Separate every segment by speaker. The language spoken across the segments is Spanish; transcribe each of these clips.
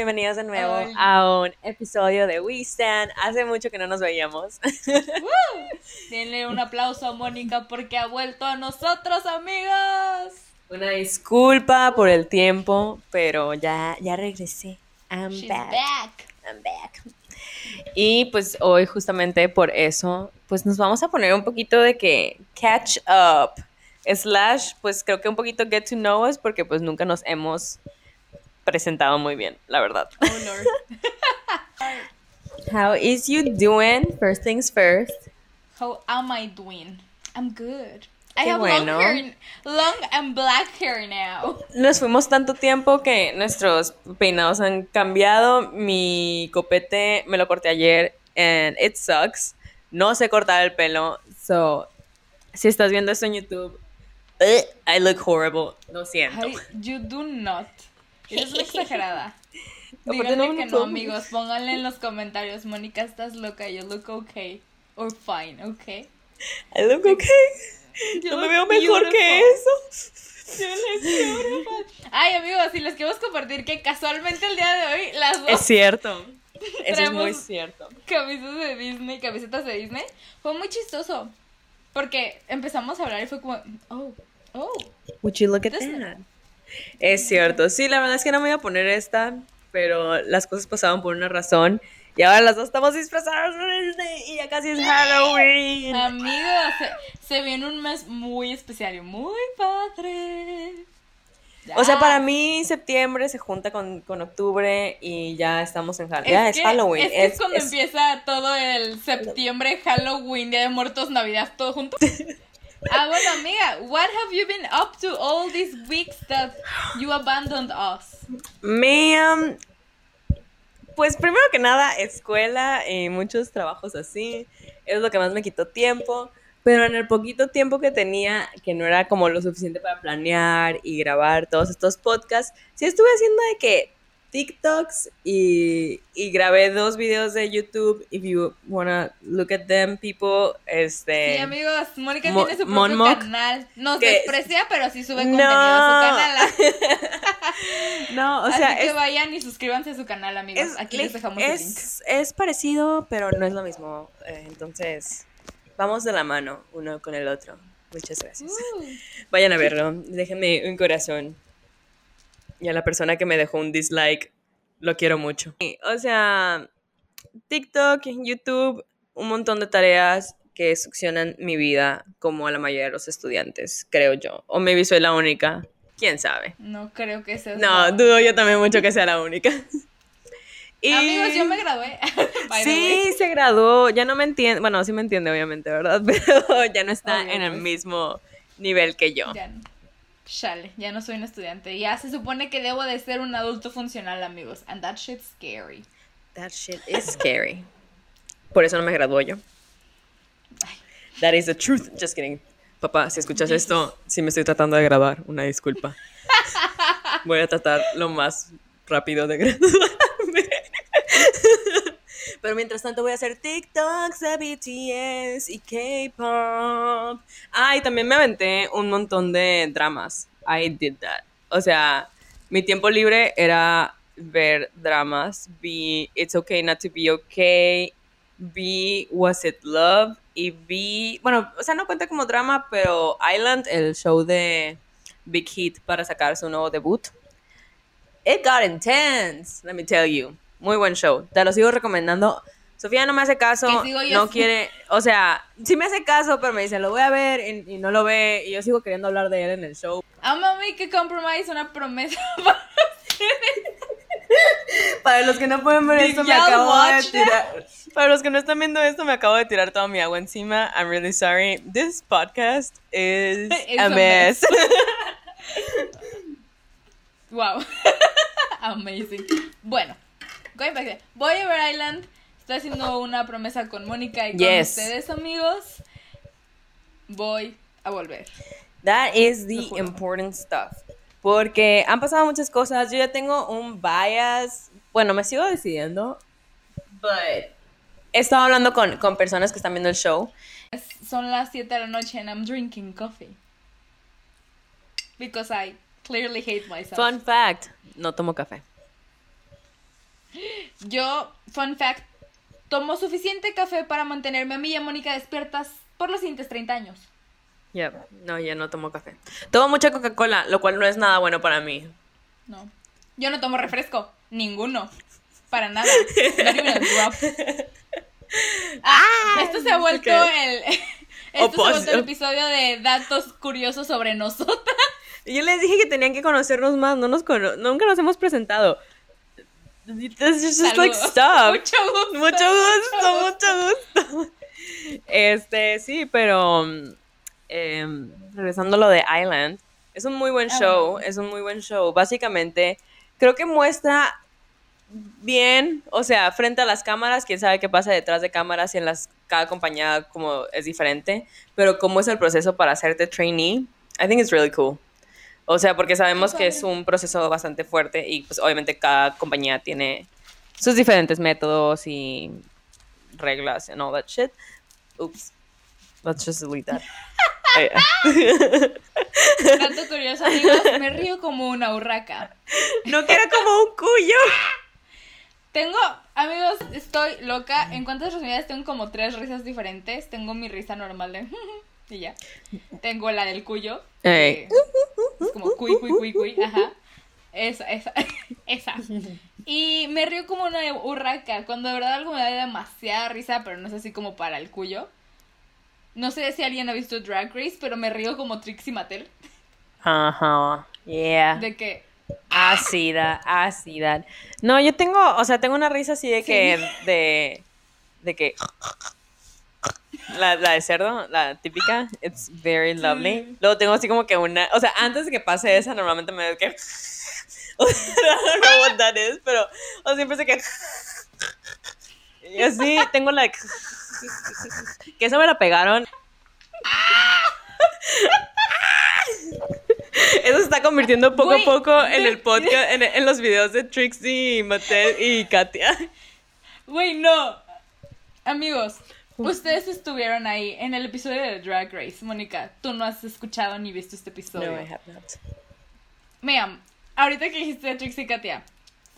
Speaker 1: bienvenidos de nuevo a un episodio de We Stand. Hace mucho que no nos veíamos.
Speaker 2: Denle un aplauso a Mónica porque ha vuelto a nosotros, amigos.
Speaker 1: Una disculpa por el tiempo, pero ya, ya regresé. I'm
Speaker 2: She's
Speaker 1: back.
Speaker 2: back.
Speaker 1: I'm back. Y pues hoy justamente por eso, pues nos vamos a poner un poquito de que catch up. Slash, pues creo que un poquito get to know us porque pues nunca nos hemos presentado muy bien, la verdad.
Speaker 2: Oh, Lord.
Speaker 1: How is you doing? First things first.
Speaker 2: How am I doing? I'm good. I have
Speaker 1: bueno.
Speaker 2: long hair, long and black hair now.
Speaker 1: Nos fuimos tanto tiempo que nuestros peinados han cambiado. Mi copete me lo corté ayer and it sucks. No sé cortar el pelo. So, si estás viendo esto en YouTube, eh, I look horrible. Lo siento.
Speaker 2: Ay, you do not. Eres una exagerada.
Speaker 1: No,
Speaker 2: que
Speaker 1: no
Speaker 2: amigos. Pónganle en los comentarios. Mónica, estás loca. You look okay. Or fine, okay?
Speaker 1: I look okay.
Speaker 2: You
Speaker 1: No me veo mejor que eso.
Speaker 2: You look. Ay, amigos, y les queremos compartir que casualmente el día de hoy las dos
Speaker 1: Es cierto. Eso es muy
Speaker 2: Traemos-
Speaker 1: cierto.
Speaker 2: camisetas de Disney, camisetas de Disney, fue muy chistoso. Porque empezamos a hablar y fue como, oh, oh.
Speaker 1: Would you look at
Speaker 2: This-
Speaker 1: that? Es cierto. Sí, la verdad es que no me iba a poner esta, pero las cosas pasaban por una razón. Y ahora las dos estamos disfrazadas y ya casi es Halloween.
Speaker 2: Amigos, se, se viene un mes muy especial y muy padre.
Speaker 1: O sea, para mí septiembre se junta con, con octubre y ya estamos en Halloween. Ya es
Speaker 2: que-
Speaker 1: Halloween.
Speaker 2: Es, que es
Speaker 1: Es-
Speaker 2: cuando
Speaker 1: es-
Speaker 2: empieza todo el septiembre, Halloween, Día de Muertos, Navidad, todo junto. Ah, bueno, amiga, what have you been up to all these weeks that you abandoned us?
Speaker 1: Me, um, pues primero que nada, escuela y muchos trabajos así. Es lo que más me quitó tiempo. Pero en el poquito tiempo que tenía, que no era como lo suficiente para planear y grabar todos estos podcasts, sí estuve haciendo de que TikToks y, y grabé dos videos de YouTube. If you wanna look at them, people, este...
Speaker 2: Sí, amigos, Mónica
Speaker 1: Mo-
Speaker 2: tiene su propio canal. Nos
Speaker 1: que-
Speaker 2: desprecia, pero sí sube
Speaker 1: No.
Speaker 2: contenido a su canal.
Speaker 1: no, o sea,
Speaker 2: Así que
Speaker 1: es,
Speaker 2: vayan y suscríbanse a su canal, amigos.
Speaker 1: es,
Speaker 2: Aquí les dejamos el link.
Speaker 1: es, es parecido, pero no es lo mismo. Eh, entonces, vamos de la mano uno con el otro. Muchas gracias.
Speaker 2: Uh,
Speaker 1: Vayan a verlo. Déjenme un corazón. Y a la persona que me dejó un dislike, lo quiero mucho. O sea, TikTok, YouTube, un montón de tareas que succionan mi vida, como a la mayoría de los estudiantes, creo yo. O maybe soy la única. ¿Quién sabe?
Speaker 2: no creo que sea.
Speaker 1: No, dudo yo también mucho que sea la única. Y-
Speaker 2: Amigos, yo me gradué.
Speaker 1: Sí, se graduó. Ya no me entiende. Bueno, sí me entiende, obviamente, ¿verdad? Pero ya no está en el
Speaker 2: pues.
Speaker 1: mismo nivel que yo.
Speaker 2: Ya no. Chale, ya no soy un estudiante. Ya se supone que debo de ser un adulto funcional, amigos. And that shit's scary.
Speaker 1: That shit is scary. Por eso no me graduó yo. That is the truth. Just kidding. Papá, si escuchas esto, sí me estoy tratando de graduar. Una disculpa. Voy a tratar lo más rápido de graduarme. Pero mientras tanto voy a hacer TikToks de BTS y K-pop. Ah, y también me aventé un montón de dramas. I did that. O sea, mi tiempo libre era ver dramas. Vi It's Okay Not to Be Okay. Vi Was It Love. Y vi, bueno, o sea, no cuenta como drama, pero Island, el show de Big Hit para sacar su nuevo debut. It got intense, let me tell you. Muy buen show. Te lo sigo recomendando. Sofía no me hace caso, no quiere, o sea, sí me hace caso, pero me dice, lo voy a ver y, y no lo ve y yo sigo queriendo hablar de él en el show.
Speaker 2: I'm a make a compromise, una promesa para
Speaker 1: Para los que no pueden ver
Speaker 2: Did
Speaker 1: esto, me acabo de
Speaker 2: that?
Speaker 1: tirar. Para los que no están viendo esto, me acabo de tirar toda mi agua encima. I'm really sorry. This podcast is a
Speaker 2: a
Speaker 1: mess.
Speaker 2: Wow. Amazing. Bueno. Voy a ver Island. Estoy haciendo una promesa con Mónica y con
Speaker 1: Yes.
Speaker 2: ustedes, amigos. Voy a volver.
Speaker 1: That is the important stuff. Porque han pasado muchas cosas. Yo ya tengo un bias. Bueno, me sigo decidiendo. But he estado hablando con, con personas que están viendo el show.
Speaker 2: Son las 7 de la noche and I'm drinking coffee. Because I clearly hate myself.
Speaker 1: Fun fact: no tomo café.
Speaker 2: Yo, fun fact, tomo suficiente café para mantenerme a mí y a Mónica despiertas por los siguientes 30 años.
Speaker 1: Yep. No, ya no tomo café. Tomo mucha Coca-Cola, lo cual no es nada bueno para mí.
Speaker 2: No. Yo no tomo refresco. Ninguno. Para nada. Not even a drop. Ah, esto se ha vuelto el. Esto se ha vuelto el episodio de datos curiosos sobre nosotras.
Speaker 1: Yo les dije que tenían que conocernos más, no nos cono- nunca nos hemos presentado. This is just like stop.
Speaker 2: Mucho gusto.
Speaker 1: Mucho gusto, mucho gusto. Este, sí, pero mm, em, regresando a lo de Island, es un muy buen
Speaker 2: Ah,
Speaker 1: show, es un muy buen show. Básicamente, creo que muestra bien, o sea, frente a las cámaras, quién sabe qué pasa detrás de cámaras y en las cada compañía como es diferente, pero cómo es el proceso para hacerte trainee, I think it's really cool. O sea, porque sabemos que es un proceso bastante fuerte y pues obviamente cada compañía tiene sus diferentes métodos y reglas and all that shit. Oops. Let's just delete that. Eh,
Speaker 2: Dato curioso, amigos. Me río como una urraca.
Speaker 1: no quiero como un cuyo.
Speaker 2: Tengo, amigos, estoy loca. En cuantas resumidas tengo como tres risas diferentes. Tengo mi risa normal de y ya. Tengo la del cuyo. Es como cuy, cuy, cuy, cuy. Ajá. Esa, esa, esa. Y me río como una urraca. Cuando de verdad algo me da demasiada risa, pero no es así como para el cuyo. No sé si alguien ha visto Drag Race, pero me río como Trixie Mattel.
Speaker 1: Ajá. Yeah.
Speaker 2: De que
Speaker 1: Ácida, ácida. No, yo tengo, o sea, tengo una risa así de que, de, de que, la, la de cerdo, la típica, it's very lovely.
Speaker 2: Sí.
Speaker 1: Luego tengo así como que una, o sea, antes de que pase esa, normalmente me que, o sea, I don't know what that is, pero, o siempre sé que, y así tengo la, que esa me la pegaron. Eso se está convirtiendo poco a poco en el podcast, en, en los videos de Trixie, Mattel y Katia.
Speaker 2: Güey, no. Amigos, ustedes estuvieron ahí en el episodio de Drag Race. Mónica, tú no has escuchado ni visto este episodio.
Speaker 1: No, I have not.
Speaker 2: Ma'am, ahorita que dijiste Trixie Katia,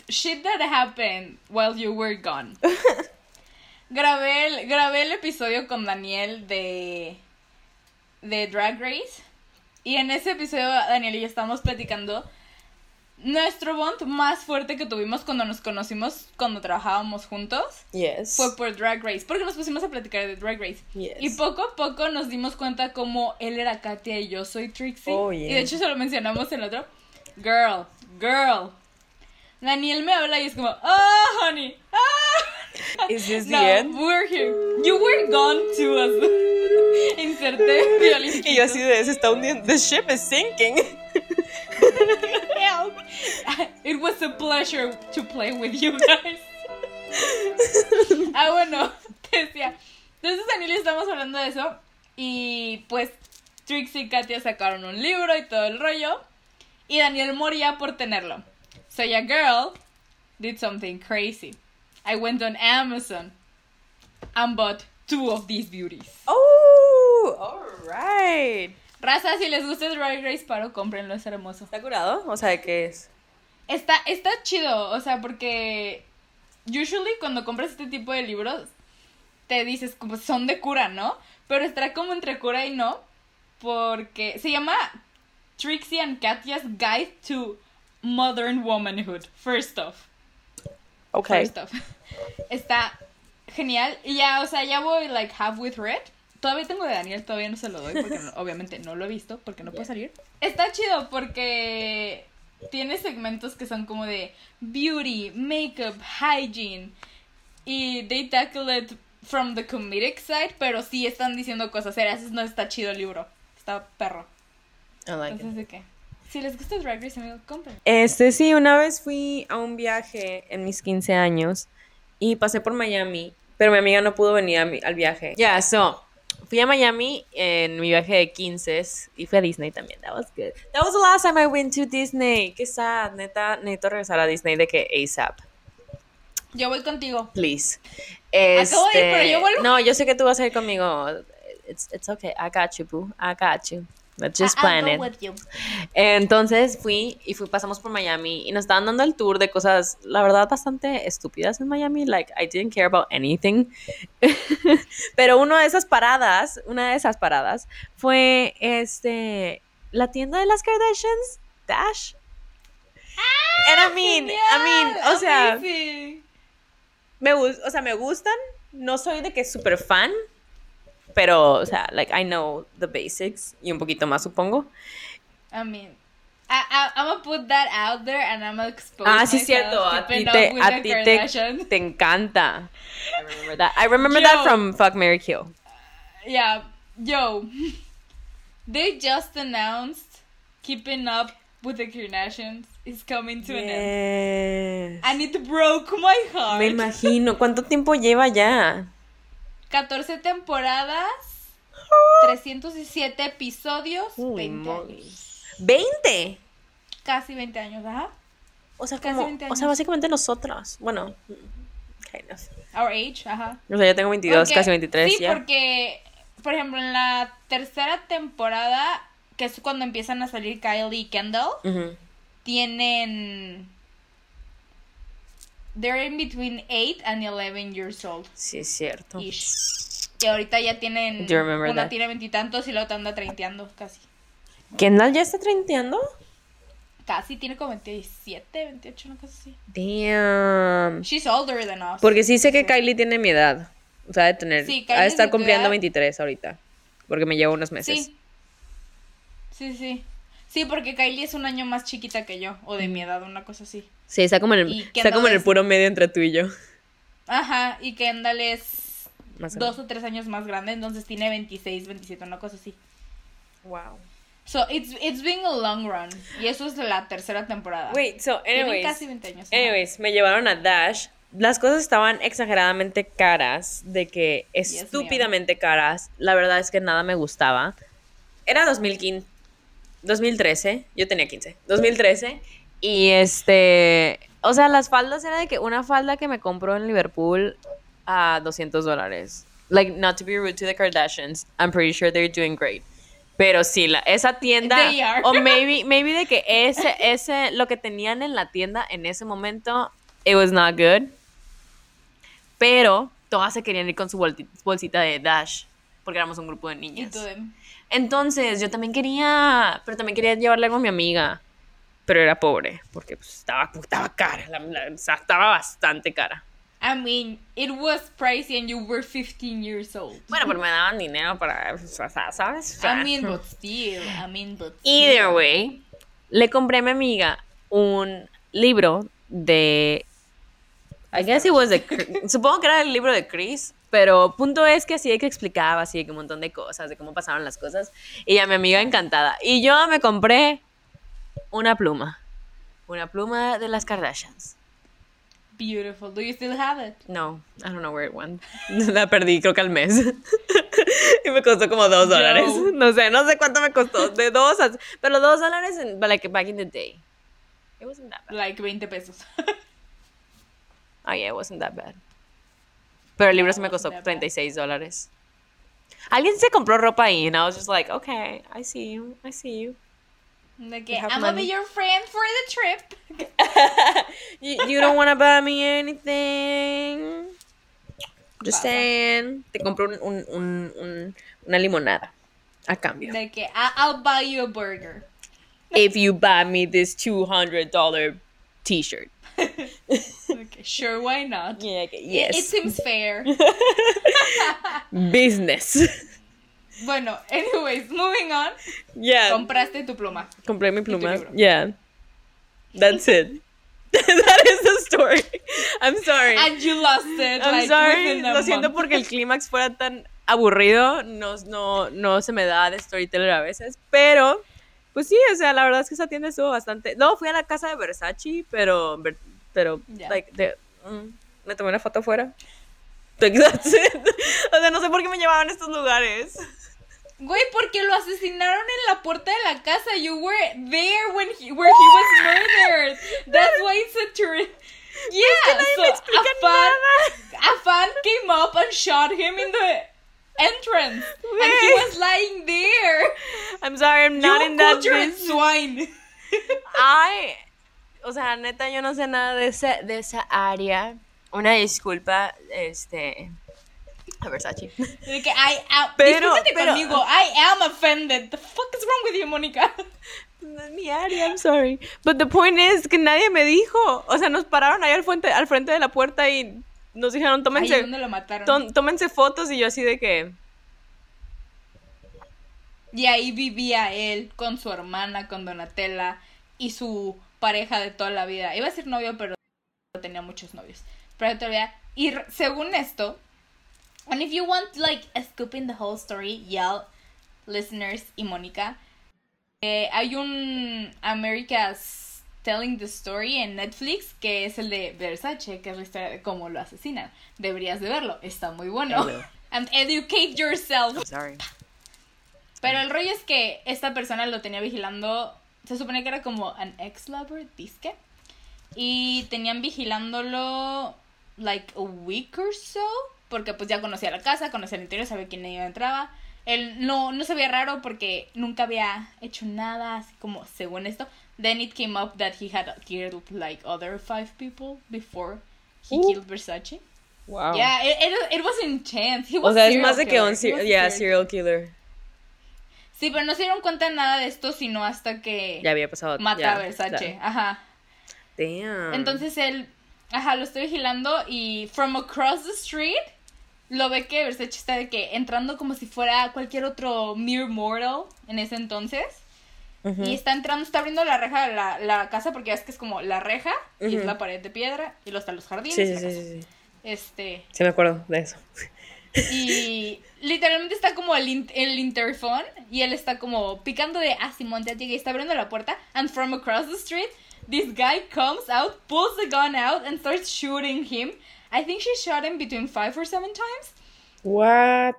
Speaker 2: shit that happened while you were gone. grabé, el, grabé el episodio con Daniel de, de Drag Race. Y en ese episodio, Daniel y yo estábamos platicando nuestro bond más fuerte que tuvimos cuando nos conocimos, cuando trabajábamos juntos.
Speaker 1: Yes.
Speaker 2: fue por Drag Race, porque nos pusimos a platicar de Drag Race.
Speaker 1: Yes.
Speaker 2: Y poco a poco nos dimos cuenta como él era Katia y yo soy Trixie.
Speaker 1: Oh,
Speaker 2: Y
Speaker 1: yeah.
Speaker 2: de hecho se lo mencionamos en el otro. Girl, girl. Daniel me habla y es como, ah, honey, ah.
Speaker 1: Is this the
Speaker 2: no,
Speaker 1: end?
Speaker 2: we're here. You were gone too. As... Inserté violín.
Speaker 1: Y yo así de, se está hundiendo. The ship is sinking.
Speaker 2: Help. It was a pleasure to play with you guys. ah, bueno, te decía. Entonces, yo estamos hablando de eso. Y pues, Trixie y Katia sacaron un libro y todo el rollo. Y Daniel moría por tenerlo. So, a girl did something crazy. I went on Amazon and bought two of these beauties.
Speaker 1: Oh, alright.
Speaker 2: Raza, si les gusta Drag Race Paro, cómprenlo, es hermoso.
Speaker 1: ¿Está curado? O sea, ¿de qué es?
Speaker 2: Está, está chido, o sea, porque usually cuando compras este tipo de libros te dices como son de cura, ¿no? Pero estará como entre cura y no, porque se llama Trixie and Katya's Guide to Modern Womanhood. First off,
Speaker 1: Okay.
Speaker 2: first off. Está genial y ya, o sea, ya voy like halfway through it. Todavía tengo de Daniel, todavía no se lo doy porque no- obviamente no lo he visto porque no puede salir. Está chido porque tiene segmentos que son como de beauty, makeup, hygiene y they tackle it from the comedic side, pero sí están diciendo cosas serias, no está chido el libro. Está perro.
Speaker 1: I like it.
Speaker 2: Entonces, ¿de qué? Si les gusta Drag Race, amigo, compren.
Speaker 1: Este, sí, una vez fui a un viaje en mis 15 años y pasé por Miami, pero mi amiga no pudo venir a mi- al viaje. Ya, so, fui a Miami en mi viaje de 15 y fui a Disney también. That was good. That was the last time I went to Disney. Qué sad, neta, necesito regresar a Disney de que ASAP,
Speaker 2: Yo voy contigo.
Speaker 1: please.
Speaker 2: Acabo de ir, pero
Speaker 1: Este,
Speaker 2: yo vuelvo.
Speaker 1: No, yo sé que tú vas a ir conmigo. It's, it's okay. I got you, boo. I got you. Let's just plan it. Entonces fui y fui, pasamos por Miami y nos estaban dando el tour de cosas, la verdad, bastante estúpidas en Miami. Like, I didn't care about anything. Pero una de esas paradas, una de esas paradas fue este, la tienda de las Kardashians, Dash. And I mean, I mean, o sea,
Speaker 2: amazing.
Speaker 1: me, o sea, me gustan. No soy de que súper fan, pero, o sea, like, I know the basics y un poquito más, supongo.
Speaker 2: I mean, I, I, I'm gonna put that out there and I'm gonna expose
Speaker 1: Ah, sí, cierto. A ti te, a ti te, te encanta. I remember that. I remember that from Fuck Mary Kill.
Speaker 2: Yeah, yo, they just announced Keeping Up with the Kardashians is coming to an end, and it broke my heart.
Speaker 1: Me imagino. ¿Cuánto tiempo lleva ya?
Speaker 2: 14 temporadas, 307 episodios,
Speaker 1: Uy,
Speaker 2: 20
Speaker 1: moly.
Speaker 2: años.
Speaker 1: ¿20?
Speaker 2: Casi 20 años, ajá.
Speaker 1: O sea,
Speaker 2: Casi
Speaker 1: como,
Speaker 2: 20
Speaker 1: o sea,
Speaker 2: años.
Speaker 1: básicamente nosotras. Bueno, kind of.
Speaker 2: Our age, ajá.
Speaker 1: O sea, yo tengo 22,
Speaker 2: Porque-
Speaker 1: casi 23
Speaker 2: Sí,
Speaker 1: ya.
Speaker 2: porque, por ejemplo, en la tercera temporada, que es cuando empiezan a salir Kylie y Kendall,
Speaker 1: Ujú.
Speaker 2: tienen. They're in between 8 and 11 years old.
Speaker 1: Sí, es cierto.
Speaker 2: Ish. Y ahorita ya tienen.
Speaker 1: Do you remember
Speaker 2: una
Speaker 1: that?
Speaker 2: tiene veintitantos y la otra anda treinteando casi.
Speaker 1: ¿Kendall ya está treinteando?
Speaker 2: Casi tiene como 27, 28, una cosa así.
Speaker 1: Damn.
Speaker 2: She's older than us.
Speaker 1: Porque sí sé que. Kylie tiene mi edad. O sea, de tener.
Speaker 2: Sí,
Speaker 1: ha
Speaker 2: Kylie
Speaker 1: de estar
Speaker 2: de tu
Speaker 1: cumpliendo
Speaker 2: edad.
Speaker 1: 23 ahorita. Porque me lleva unos meses.
Speaker 2: Sí. Sí, sí. Sí, porque Kylie es un año más chiquita que yo, o de mi edad, una cosa así.
Speaker 1: Sí, está como en el, está como en el puro medio entre tú y yo.
Speaker 2: Ajá, y Kendall es
Speaker 1: Más
Speaker 2: dos o tres años más grande, entonces tiene 26, 27, una cosa así.
Speaker 1: Wow.
Speaker 2: So, it's, it's been a long run. Y eso es la tercera temporada.
Speaker 1: Wait, so
Speaker 2: Tienen
Speaker 1: anyways.
Speaker 2: casi 20 años. ajá.
Speaker 1: Anyways, me llevaron a Dash. Las cosas estaban exageradamente caras, de que estúpidamente caras. La verdad es que nada me gustaba. Era 2015, 2013, yo tenía 15, 2013. Y este, o sea, las faldas era de que una falda que me compró en Liverpool a 200 dólares. Like, not to be rude to the Kardashians, I'm pretty sure they're doing great. Pero sí, la, esa tienda, o maybe, maybe de que ese, ese, lo que tenían en la tienda en ese momento, it was not good. Pero todas se querían ir con su bolsita de Dash, porque éramos un grupo de niñas. Entonces, yo también quería, pero también quería llevarle algo a mi amiga, pero era pobre, porque pues, estaba, estaba cara, la- la- o sea, estaba bastante cara.
Speaker 2: I mean, it was pricey and you were 15 years old.
Speaker 1: Bueno, pero me daban dinero para, o sea, ¿sabes?
Speaker 2: I mean, but still. I mean, but
Speaker 1: Either
Speaker 2: still.
Speaker 1: way, le compré a mi amiga un libro de. I guess it was. Cr- Supongo que era el libro de Chris. Pero punto es que así de que explicaba así de que un montón de cosas, de cómo pasaban las cosas. Y a mi amiga encantada. Y yo me compré una pluma. Una pluma de las Kardashians.
Speaker 2: Beautiful. Do you still have it?
Speaker 1: No, I don't know where it went. La perdí creo que al mes. y me costó como dos dólares. No sé, no sé cuánto me costó. De dos a... Pero dos dólares en, like, back in the day. It wasn't that bad.
Speaker 2: Like 20 pesos.
Speaker 1: Oh, yeah, it wasn't that bad. Pero el libro se me costó
Speaker 2: that bad.
Speaker 1: 36 dólares. Alguien se compró ropa ahí and I was just like, okay, I see you, I see you. You
Speaker 2: I'm gonna be your friend for the trip.
Speaker 1: you, you don't want to buy me anything. Just saying. Te compro un, un, un, un- una limonada a cambio.
Speaker 2: I- I'll buy you a burger.
Speaker 1: If you buy me this $200 t-shirt.
Speaker 2: Okay, sure, why not?
Speaker 1: Yeah,
Speaker 2: It- It, seems fair.
Speaker 1: Business.
Speaker 2: Bueno, anyways, moving on.
Speaker 1: yeah.
Speaker 2: Compraste tu pluma.
Speaker 1: Compré mi pluma. Yeah. That's it. that is the story. I'm sorry.
Speaker 2: And you lost it.
Speaker 1: I'm
Speaker 2: like,
Speaker 1: sorry. Lo siento
Speaker 2: month.
Speaker 1: porque el clímax fuera tan aburrido. No, no, no se me da de storyteller a veces. Pero, pues sí, o sea, la verdad es que esa tienda estuvo bastante. No, fui a la casa de Versace, pero, pero,
Speaker 2: Ya.
Speaker 1: like, de- mm, me tomé una foto afuera. That's it. O sea, no sé por qué me llevaban a estos lugares.
Speaker 2: Güey, porque lo asesinaron en la puerta de la casa. You were there when he, where he was murdered. That's why it's a tourist. Yeah,
Speaker 1: nadie
Speaker 2: so
Speaker 1: me explica
Speaker 2: a fan,
Speaker 1: nada.
Speaker 2: a fan came up and shot him in the entrance. And he was lying there.
Speaker 1: I'm sorry, I'm not
Speaker 2: you
Speaker 1: in that business.
Speaker 2: swine.
Speaker 1: Ay, o sea, neta, yo no sé nada de esa, de esa área. Una disculpa, este. A Versace.
Speaker 2: De que I am.
Speaker 1: Pero- pero-
Speaker 2: conmigo. I am offended. The fuck is wrong with you, Mónica?
Speaker 1: Mi área, I'm sorry. But the point is que nadie me dijo. O sea, nos pararon ahí al frente, al frente de la puerta y nos dijeron, tómense,
Speaker 2: es donde lo mataron.
Speaker 1: tómense fotos y yo así de que.
Speaker 2: Y ahí vivía él con su hermana, con Donatella y su pareja de toda la vida. Iba a ser novio, pero tenía muchos novios. Pero todavía. Y según esto, and if you want like a scoop in the whole story, yell, listeners y Mónica, eh, hay un America's Telling the Story en Netflix que es el de Versace, que es la historia de cómo lo asesinan. Deberías de verlo, está muy bueno. And educate yourself.
Speaker 1: Sorry.
Speaker 2: Pero el rollo es que esta persona lo tenía vigilando. Se supone que era como an ex-lover, disque. Y tenían vigilándolo like a week or so. Porque pues ya conocía la casa, conocía el interior, sabía quién iba entraba. Él no, no se veía raro porque nunca había hecho nada así como según esto. Then it came up that he had killed like other five people before he
Speaker 1: Uh.
Speaker 2: killed Versace.
Speaker 1: Wow.
Speaker 2: Yeah, it, it, it was intense. He
Speaker 1: O sea, es más de que un ser- yeah,
Speaker 2: serial
Speaker 1: killer.
Speaker 2: Sí, pero no se dieron cuenta de nada de esto sino hasta que
Speaker 1: Ya había pasado.
Speaker 2: mata a Versace.
Speaker 1: claro.
Speaker 2: Ajá.
Speaker 1: Damn.
Speaker 2: Entonces él, ajá, lo estoy vigilando y from across the street lo ve que Versace está de que entrando como si fuera cualquier otro mere mortal en ese entonces. Y está entrando, está abriendo la reja de la, la casa porque es que es como la reja y es la pared de piedra y luego están los jardines.
Speaker 1: Sí, sí, sí, sí, sí.
Speaker 2: Este,
Speaker 1: Sí me acuerdo de eso.
Speaker 2: Y literalmente está como el, in- el interphone y él está como picando de, ah, Simón, ya llegué, y está abriendo la puerta. And from across the street, this guy comes out, pulls the gun out and starts shooting him. I think she shot him between five or seven times.
Speaker 1: What?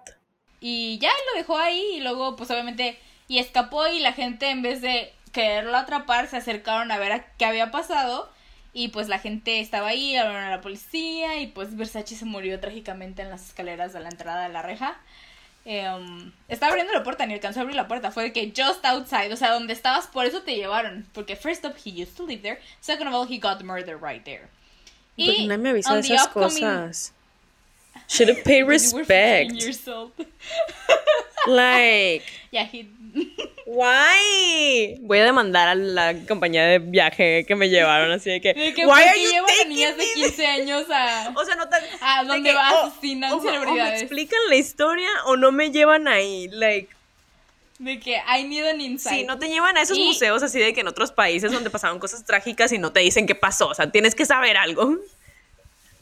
Speaker 2: Y ya lo dejó ahí y luego pues obviamente y escapó y la gente en vez de quererlo atrapar se acercaron a ver a qué había pasado y pues la gente estaba ahí, hablaron a la policía y pues Versace se murió trágicamente en las escaleras de la entrada de la reja. Em, estaba abriendo la puerta, ni alcanzó a abrir la puerta, fue de que just outside, o sea, donde estabas, por eso te llevaron, porque first of he used to live there, second of all he got murdered right there.
Speaker 1: Porque nadie me avisó
Speaker 2: on
Speaker 1: de esas cosas. Should have paid
Speaker 2: You were 15
Speaker 1: respect.
Speaker 2: years old.
Speaker 1: Like,
Speaker 2: yeah, he
Speaker 1: why? Voy a demandar a la compañía de viaje que me llevaron así de que.
Speaker 2: De que
Speaker 1: why
Speaker 2: ¿por
Speaker 1: are you
Speaker 2: llevan a niñas de
Speaker 1: me?
Speaker 2: 15 años a...
Speaker 1: O sea, no tan.
Speaker 2: ¿A
Speaker 1: de
Speaker 2: dónde
Speaker 1: que,
Speaker 2: va?
Speaker 1: o-
Speaker 2: Asesinan
Speaker 1: o- me
Speaker 2: celebridades.
Speaker 1: explican la historia o no me llevan ahí. Like,
Speaker 2: De que I need an insight.
Speaker 1: sí, no te llevan a esos
Speaker 2: Y-
Speaker 1: museos así de que en otros países donde pasaron cosas trágicas y no te dicen qué pasó. O sea, tienes que saber algo.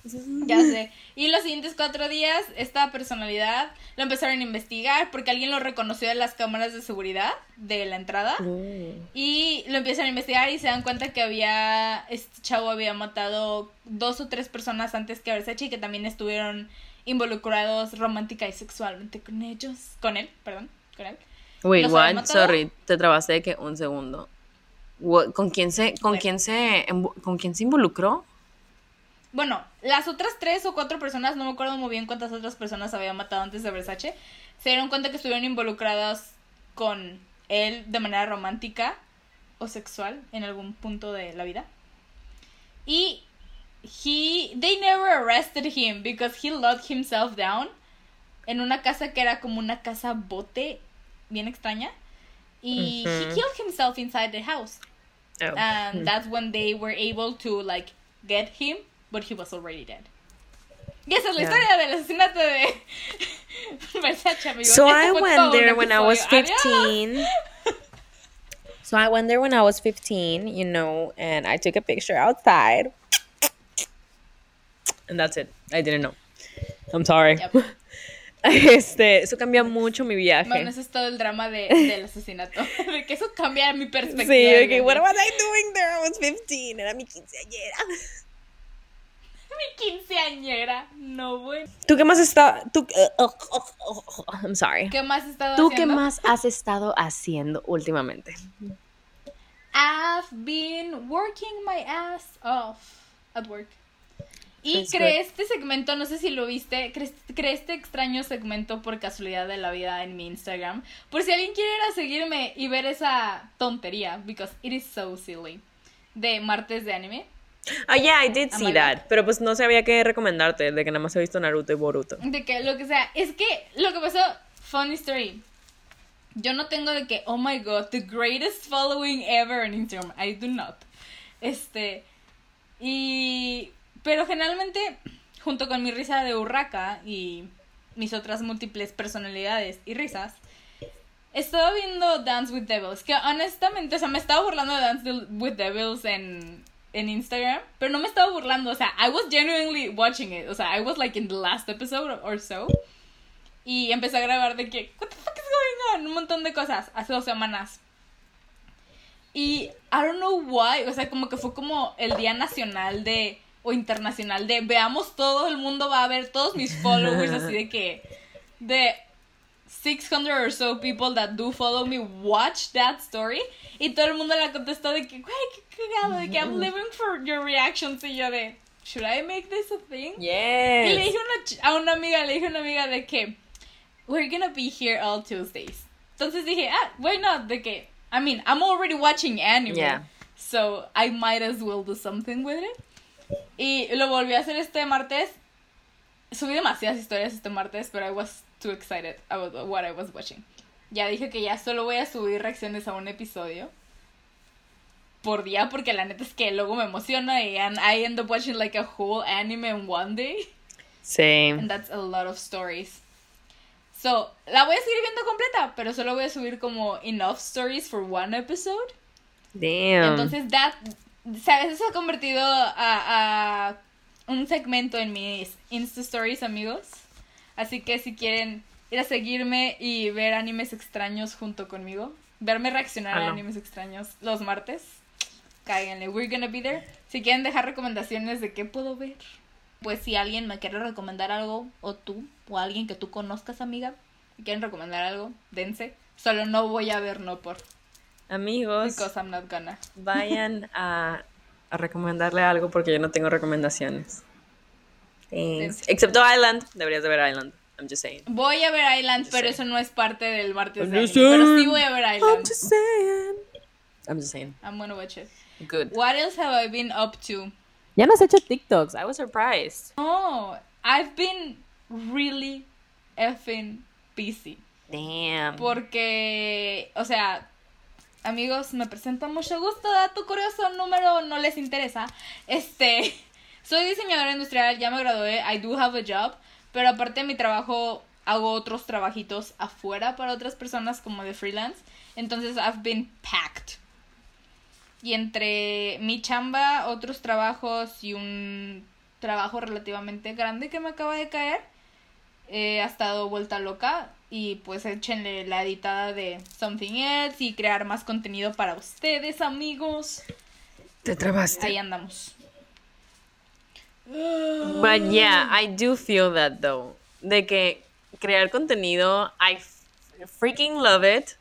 Speaker 2: Ya sé. Y los siguientes cuatro días, esta personalidad lo empezaron a investigar porque alguien lo reconoció en las cámaras de seguridad de la entrada. Y lo empiezan a investigar y se dan cuenta que había, este chavo había matado dos o tres personas antes que Versace y que también estuvieron involucrados romántica y sexualmente con ellos, con él, perdón, con él.
Speaker 1: Wait,
Speaker 2: ¿Los había
Speaker 1: what? Sorry, te trabaste de que un segundo. What- ¿Con quién se, con
Speaker 2: Bueno.
Speaker 1: quién se, con quién se involucró?
Speaker 2: Bueno, las otras tres o cuatro personas, no me acuerdo muy bien cuántas otras personas había matado antes de Versace, se dieron cuenta que estuvieron involucradas con él de manera romántica o sexual en algún punto de la vida. Y he they never arrested him because he locked himself down en una casa que era como una casa bote bien extraña y he killed himself inside the house.
Speaker 1: Oh.
Speaker 2: and that's when they were able to like get him, but he was already dead. Y esa es la
Speaker 1: Yeah.
Speaker 2: historia del asesinato de Versace.
Speaker 1: So I went there when I was 15. So I went there when I was 15, you know, and I took a picture outside. And that's it. I didn't know. I'm sorry.
Speaker 2: Yep.
Speaker 1: Este, eso cambia mucho mi viaje.
Speaker 2: Bueno, ese es todo el drama de, del asesinato. De que eso cambia mi perspectiva.
Speaker 1: Sí,
Speaker 2: de
Speaker 1: que, what was I doing there? I was 15. Era mi quinceañera.
Speaker 2: Mi quinceañera. No, bueno.
Speaker 1: ¿Tú qué más está? Tú, uh, uh, uh, uh, I'm sorry.
Speaker 2: ¿Qué más he estado
Speaker 1: ¿Tú qué
Speaker 2: haciendo?
Speaker 1: más has estado haciendo últimamente?
Speaker 2: I've been working my ass off at work. Y
Speaker 1: That's
Speaker 2: creé
Speaker 1: good.
Speaker 2: este segmento, no sé si lo viste, creé, creé este extraño segmento por casualidad de la vida en mi Instagram. Por si alguien quiere ir a seguirme y ver esa tontería, because it is so silly, de martes de anime.
Speaker 1: Oh, yeah, I did see that. Pero pues no sabía qué recomendarte, de que nada más he visto Naruto y Boruto.
Speaker 2: De que lo que sea, es que lo que pasó, funny story. Yo no tengo de que, oh my god, the greatest following ever en Instagram. I do not. Este. Y. Pero generalmente, junto con mi risa de urraca y mis otras múltiples personalidades y risas, estaba viendo Dance with Devils. Que honestamente, o sea, me estaba burlando de Dance with Devils en, en Instagram. Pero no me estaba burlando, o sea, I was genuinely watching it. O sea, I was like in the last episode or so. Y empecé a grabar de que, what the fuck is going on? Un montón de cosas hace dos semanas. Y I don't know why, o sea, como que fue como el día nacional de, o internacional de, veamos todo el mundo va a ver todos mis followers, así de que, de 600 or so people that do follow me watch that story. Y todo el mundo le contestó de que, güey, qué cagado, de que I'm living for your reactions. Y yo de, should I make this a thing? Y le
Speaker 1: Yes.
Speaker 2: dije una a una amiga, le dije a una amiga de que we're gonna be here all Tuesdays. Entonces dije, ah, why not? De que, I mean, I'm already watching anime.
Speaker 1: Yeah.
Speaker 2: So I might as well do something with it. Y lo volví a hacer este martes. Subí demasiadas historias este martes, pero I was too excited about what I was watching. Ya dije que ya solo voy a subir reacciones a un episodio por día porque la neta es que luego me emociona y and I end up watching like a whole anime in one day.
Speaker 1: Same.
Speaker 2: And that's a lot of stories. So, la voy a seguir viendo completa, pero solo voy a subir como enough stories for one episode.
Speaker 1: Damn.
Speaker 2: Entonces, that, ¿sabes? Eso se ha convertido a, a un segmento en mis Insta Stories, amigos. Así que si quieren ir a seguirme y ver animes extraños junto conmigo, verme reaccionar
Speaker 1: Ah,
Speaker 2: a animes extraños los martes, cáiganle. We're gonna be there. Si quieren dejar recomendaciones de qué puedo ver, pues si alguien me quiere recomendar algo, o tú, o alguien que tú conozcas, amiga, y quieren recomendar algo, dense. Solo no voy a ver no por,
Speaker 1: Amigos,
Speaker 2: because I'm not gonna.
Speaker 1: vayan a, a recomendarle algo porque yo no tengo recomendaciones. Thanks. Excepto Island. Deberías de ver Island. I'm just saying.
Speaker 2: Voy a ver Island, pero
Speaker 1: saying.
Speaker 2: eso no es parte del martes
Speaker 1: I'm
Speaker 2: de
Speaker 1: just
Speaker 2: anime, Pero sí
Speaker 1: saying.
Speaker 2: voy a ver
Speaker 1: I'm
Speaker 2: Island.
Speaker 1: just saying. I'm just saying.
Speaker 2: I'm gonna watch it.
Speaker 1: Good.
Speaker 2: What else have I been up to?
Speaker 1: Ya no has hecho TikToks. I was surprised.
Speaker 2: Oh, I've been really effing busy.
Speaker 1: Damn.
Speaker 2: Porque, o sea, amigos, me presento mucho gusto. Dato curioso, número no les interesa. Este, soy diseñadora industrial, ya me gradué. I do have a job. Pero aparte de mi trabajo, hago otros trabajitos afuera para otras personas como de freelance. Entonces, I've been packed. Y entre mi chamba, otros trabajos y un trabajo relativamente grande que me acaba de caer, eh, ha estado vuelta loca. Y pues échenle la editada de Something Else y crear más contenido para ustedes, amigos.
Speaker 1: Te trabaste.
Speaker 2: Ahí andamos.
Speaker 1: But yeah, I do feel that though. De que crear contenido, I freaking love it,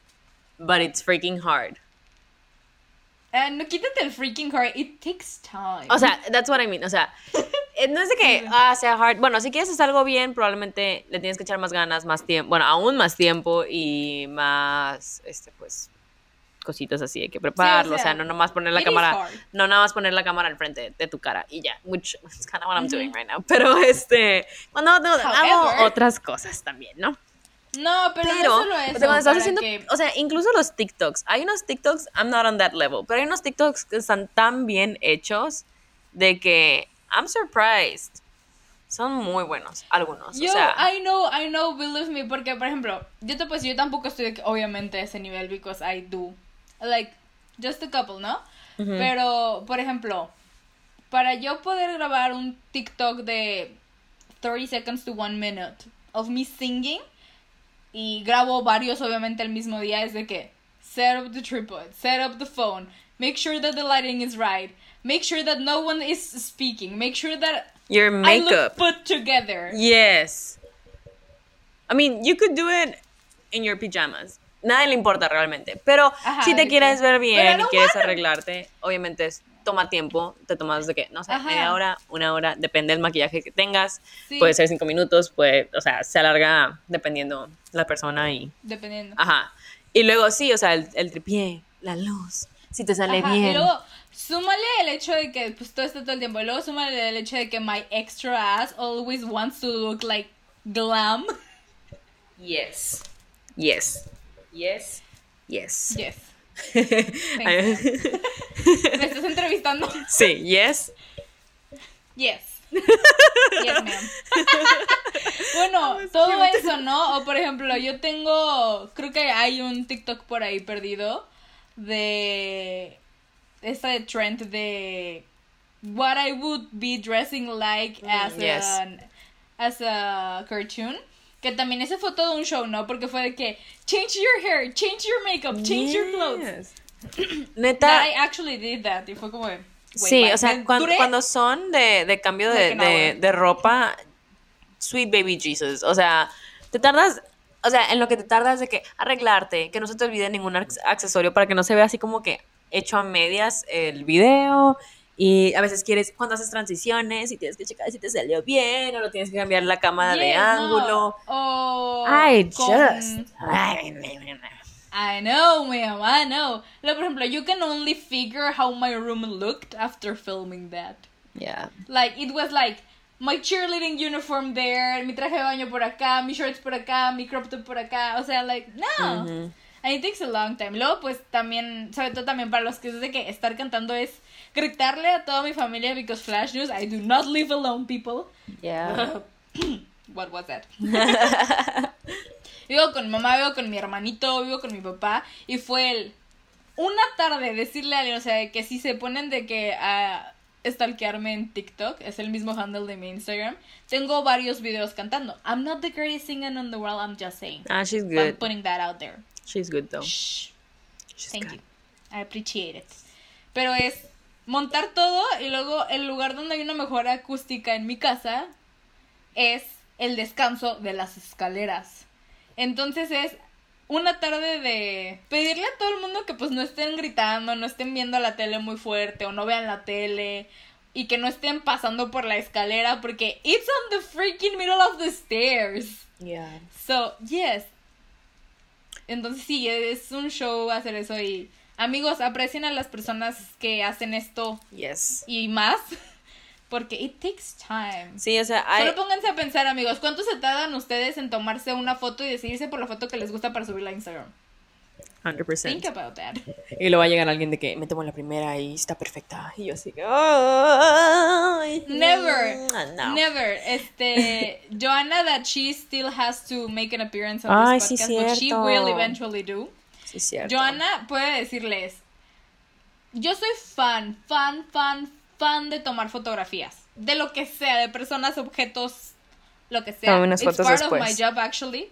Speaker 1: but it's freaking hard.
Speaker 2: Ah, no quítate el freaking heart, it takes time.
Speaker 1: O sea, that's what I mean. O sea, eh, no es de que ah, sea hard. Bueno, si quieres hacer algo bien, probablemente le tienes que echar más ganas, más tiempo. Bueno, aún más tiempo y más, este, pues, cositas así. Hay que prepararlo. o, sea,
Speaker 2: sea,
Speaker 1: no nomás poner la cámara.
Speaker 2: hard.
Speaker 1: No nada más poner la cámara al frente de tu cara y ya. Which is kind of what I'm doing right now. Pero este, cuando no, hago otras cosas también, ¿no?
Speaker 2: No, pero,
Speaker 1: Pero,
Speaker 2: no solo
Speaker 1: o
Speaker 2: eso.
Speaker 1: sea, cuando estás haciendo,
Speaker 2: que-
Speaker 1: o sea, incluso los TikToks, hay unos TikToks, I'm not on that level, pero hay unos TikToks que están tan bien hechos de que I'm surprised. Son muy buenos, algunos.
Speaker 2: Yo,
Speaker 1: o sea,
Speaker 2: I know, I know, believe me, porque, por ejemplo, yo te pues, yo tampoco estoy, obviamente, a ese nivel, because I do, like, just a couple, ¿no? Pero, por ejemplo, para yo poder grabar un TikTok de 30 seconds to 1 minute of me singing, y grabo varios, obviamente, el mismo día, es de que, set up the tripod, set up the phone, make sure that the lighting is right, make sure that no one is speaking, make sure that
Speaker 1: your
Speaker 2: I look
Speaker 1: makeup.
Speaker 2: put together.
Speaker 1: Yes. I mean, you could do it in your pajamas. Nadie le importa realmente. Pero
Speaker 2: Ajá,
Speaker 1: si te quieres ver bien y quieres
Speaker 2: wanna.
Speaker 1: arreglarte, obviamente es toma tiempo, te tomas de que, no sé,
Speaker 2: Ajá.
Speaker 1: media hora, una hora, depende del maquillaje que tengas,
Speaker 2: Sí,
Speaker 1: puede ser cinco minutos, puede, o sea, se alarga dependiendo la persona y,
Speaker 2: Dependiendo.
Speaker 1: ajá. Y luego sí, o sea, el, el tripié, la luz, si te sale
Speaker 2: Ajá,
Speaker 1: bien.
Speaker 2: Y luego, súmale el hecho de que pues todo está todo el tiempo. Y luego súmale el hecho de que my extra ass always wants to look like glam.
Speaker 1: Yes. Yes. Yes. Yes.
Speaker 2: Yes. ¿Me estás entrevistando?
Speaker 1: sí, yes.
Speaker 2: Yes. Yes, ma'am. bueno, todo eso, ¿no? O por ejemplo, yo tengo, creo que hay un TikTok por ahí perdido de esta trend de what I would be dressing like as
Speaker 1: yes.
Speaker 2: an as a cartoon. Que también ese fue todo un show, ¿no? Porque fue de que change your hair, change your makeup, change your clothes.
Speaker 1: Neta,
Speaker 2: That I actually did that. Y fue como, de,
Speaker 1: sí, o sea,
Speaker 2: Me
Speaker 1: cuan-
Speaker 2: duré
Speaker 1: cuando son de, de cambio de, de, de ropa, sweet baby Jesus, o sea, te tardas, o sea, en lo que te tardas de que arreglarte, que no se te olvide ningún ac- accesorio para que no se vea así como que hecho a medias el video. Y a veces quieres, cuando haces transiciones y tienes que checar si te salió bien o no tienes que cambiar la cámara de
Speaker 2: no.
Speaker 1: ángulo.
Speaker 2: O
Speaker 1: I just.
Speaker 2: I know, ma'am, I know. Luego, por ejemplo, you can only figure how my room looked after filming that.
Speaker 1: Yeah.
Speaker 2: Like, it was like my cheerleading uniform there, mi traje de baño por acá, mi shorts por acá, mi crop top por acá. O sea, like, no.
Speaker 1: Ujú.
Speaker 2: And it takes a long time. Luego, pues también, sobre todo también para los que es de que estar cantando es gritarle a toda mi familia because Flash News, I do not live alone, people.
Speaker 1: Yeah.
Speaker 2: What was that? vivo con mi mamá, vivo con mi hermanito, vivo con mi papá. Y fue el. Una tarde decirle a alguien, o sea, que si se ponen de que a stalkearme en TikTok, es el mismo handle de mi Instagram. Tengo varios videos cantando. I'm not the greatest singer in the world, I'm just saying.
Speaker 1: Ah, she's
Speaker 2: I'm
Speaker 1: good.
Speaker 2: putting that out there.
Speaker 1: She's good though.
Speaker 2: Shh.
Speaker 1: She's
Speaker 2: Thank
Speaker 1: good.
Speaker 2: you. I appreciate it. Pero es montar todo y luego el lugar donde hay una mejor acústica en mi casa es el descanso de las escaleras. Entonces es una tarde de pedirle a todo el mundo que pues no estén gritando, no estén viendo la tele muy fuerte o no vean la tele y que no estén pasando por la escalera porque it's on the freaking middle of the stairs.
Speaker 1: Yeah.
Speaker 2: So, yes. Entonces sí, es un show hacer eso y amigos, aprecien a las personas que hacen esto
Speaker 1: Yes.
Speaker 2: y más porque it takes time.
Speaker 1: Sí, o sea,
Speaker 2: Solo pónganse a pensar, amigos, ¿cuánto se tardan ustedes en tomarse una foto y decidirse por la foto que les gusta para subirla a Instagram?
Speaker 1: 100%.
Speaker 2: Think about that.
Speaker 1: Y luego va a llegar alguien de que me tomo la primera y está perfecta. Y yo así que. "Ay,
Speaker 2: Never,
Speaker 1: no".
Speaker 2: never. Este, Joanna, that she still has to make an appearance on
Speaker 1: Ay,
Speaker 2: this
Speaker 1: sí,
Speaker 2: podcast, but she
Speaker 1: cierto.
Speaker 2: will eventually do.
Speaker 1: Sí, es cierto.
Speaker 2: Joana puede decirles, yo soy fan, fan, fan, fan de tomar fotografías. De lo que sea, de personas, objetos, lo que sea.
Speaker 1: Unas
Speaker 2: It's
Speaker 1: fotos
Speaker 2: part of my job, actually.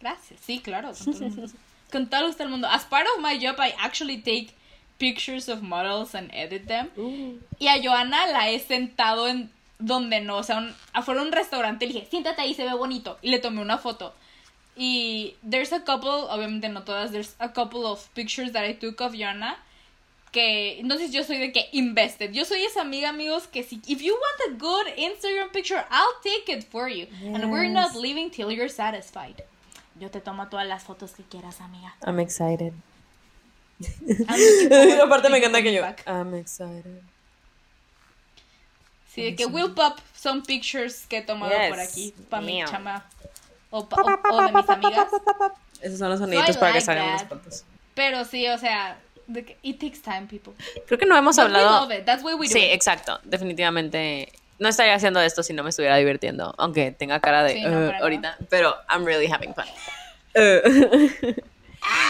Speaker 2: Gracias. Sí, claro. Con todo, el mundo. con todo gusto del mundo. As part of my job, I actually take pictures of models and edit them.
Speaker 1: Uh,
Speaker 2: Y a Joana la he sentado en donde no, o sea, un- afuera de un restaurante. Le dije, siéntate ahí, se ve bonito. Y le tomé una foto. Y there's a couple, obviamente no todas, there's a couple of pictures that I took of Joana. Que entonces yo soy de que invested. Yo soy esa amiga, amigos, que si if you want a good Instagram picture, I'll take it for you. And we're not
Speaker 1: Yes.
Speaker 2: leaving till you're satisfied. Yo te tomo todas las fotos que quieras, amiga.
Speaker 1: I'm excited. Aparte me encanta que yo.
Speaker 2: back.
Speaker 1: I'm excited.
Speaker 2: Sí, de que will pop son pictures que he tomado
Speaker 1: Yes.
Speaker 2: por aquí para mi chama o, pa- o- o de mis amigas.
Speaker 1: Esos son los soniditos para que salgan las
Speaker 2: that.
Speaker 1: fotos.
Speaker 2: Pero sí, o sea, que it takes time, people.
Speaker 1: Creo que no hemos
Speaker 2: But we
Speaker 1: hablado.
Speaker 2: love it. That's why we do
Speaker 1: Sí,
Speaker 2: it.
Speaker 1: exacto. Definitivamente. No estaría haciendo esto si no me estuviera divirtiendo. Aunque tenga cara de
Speaker 2: Sí,
Speaker 1: "Uh", ahorita. Pero I'm really having fun. Uh.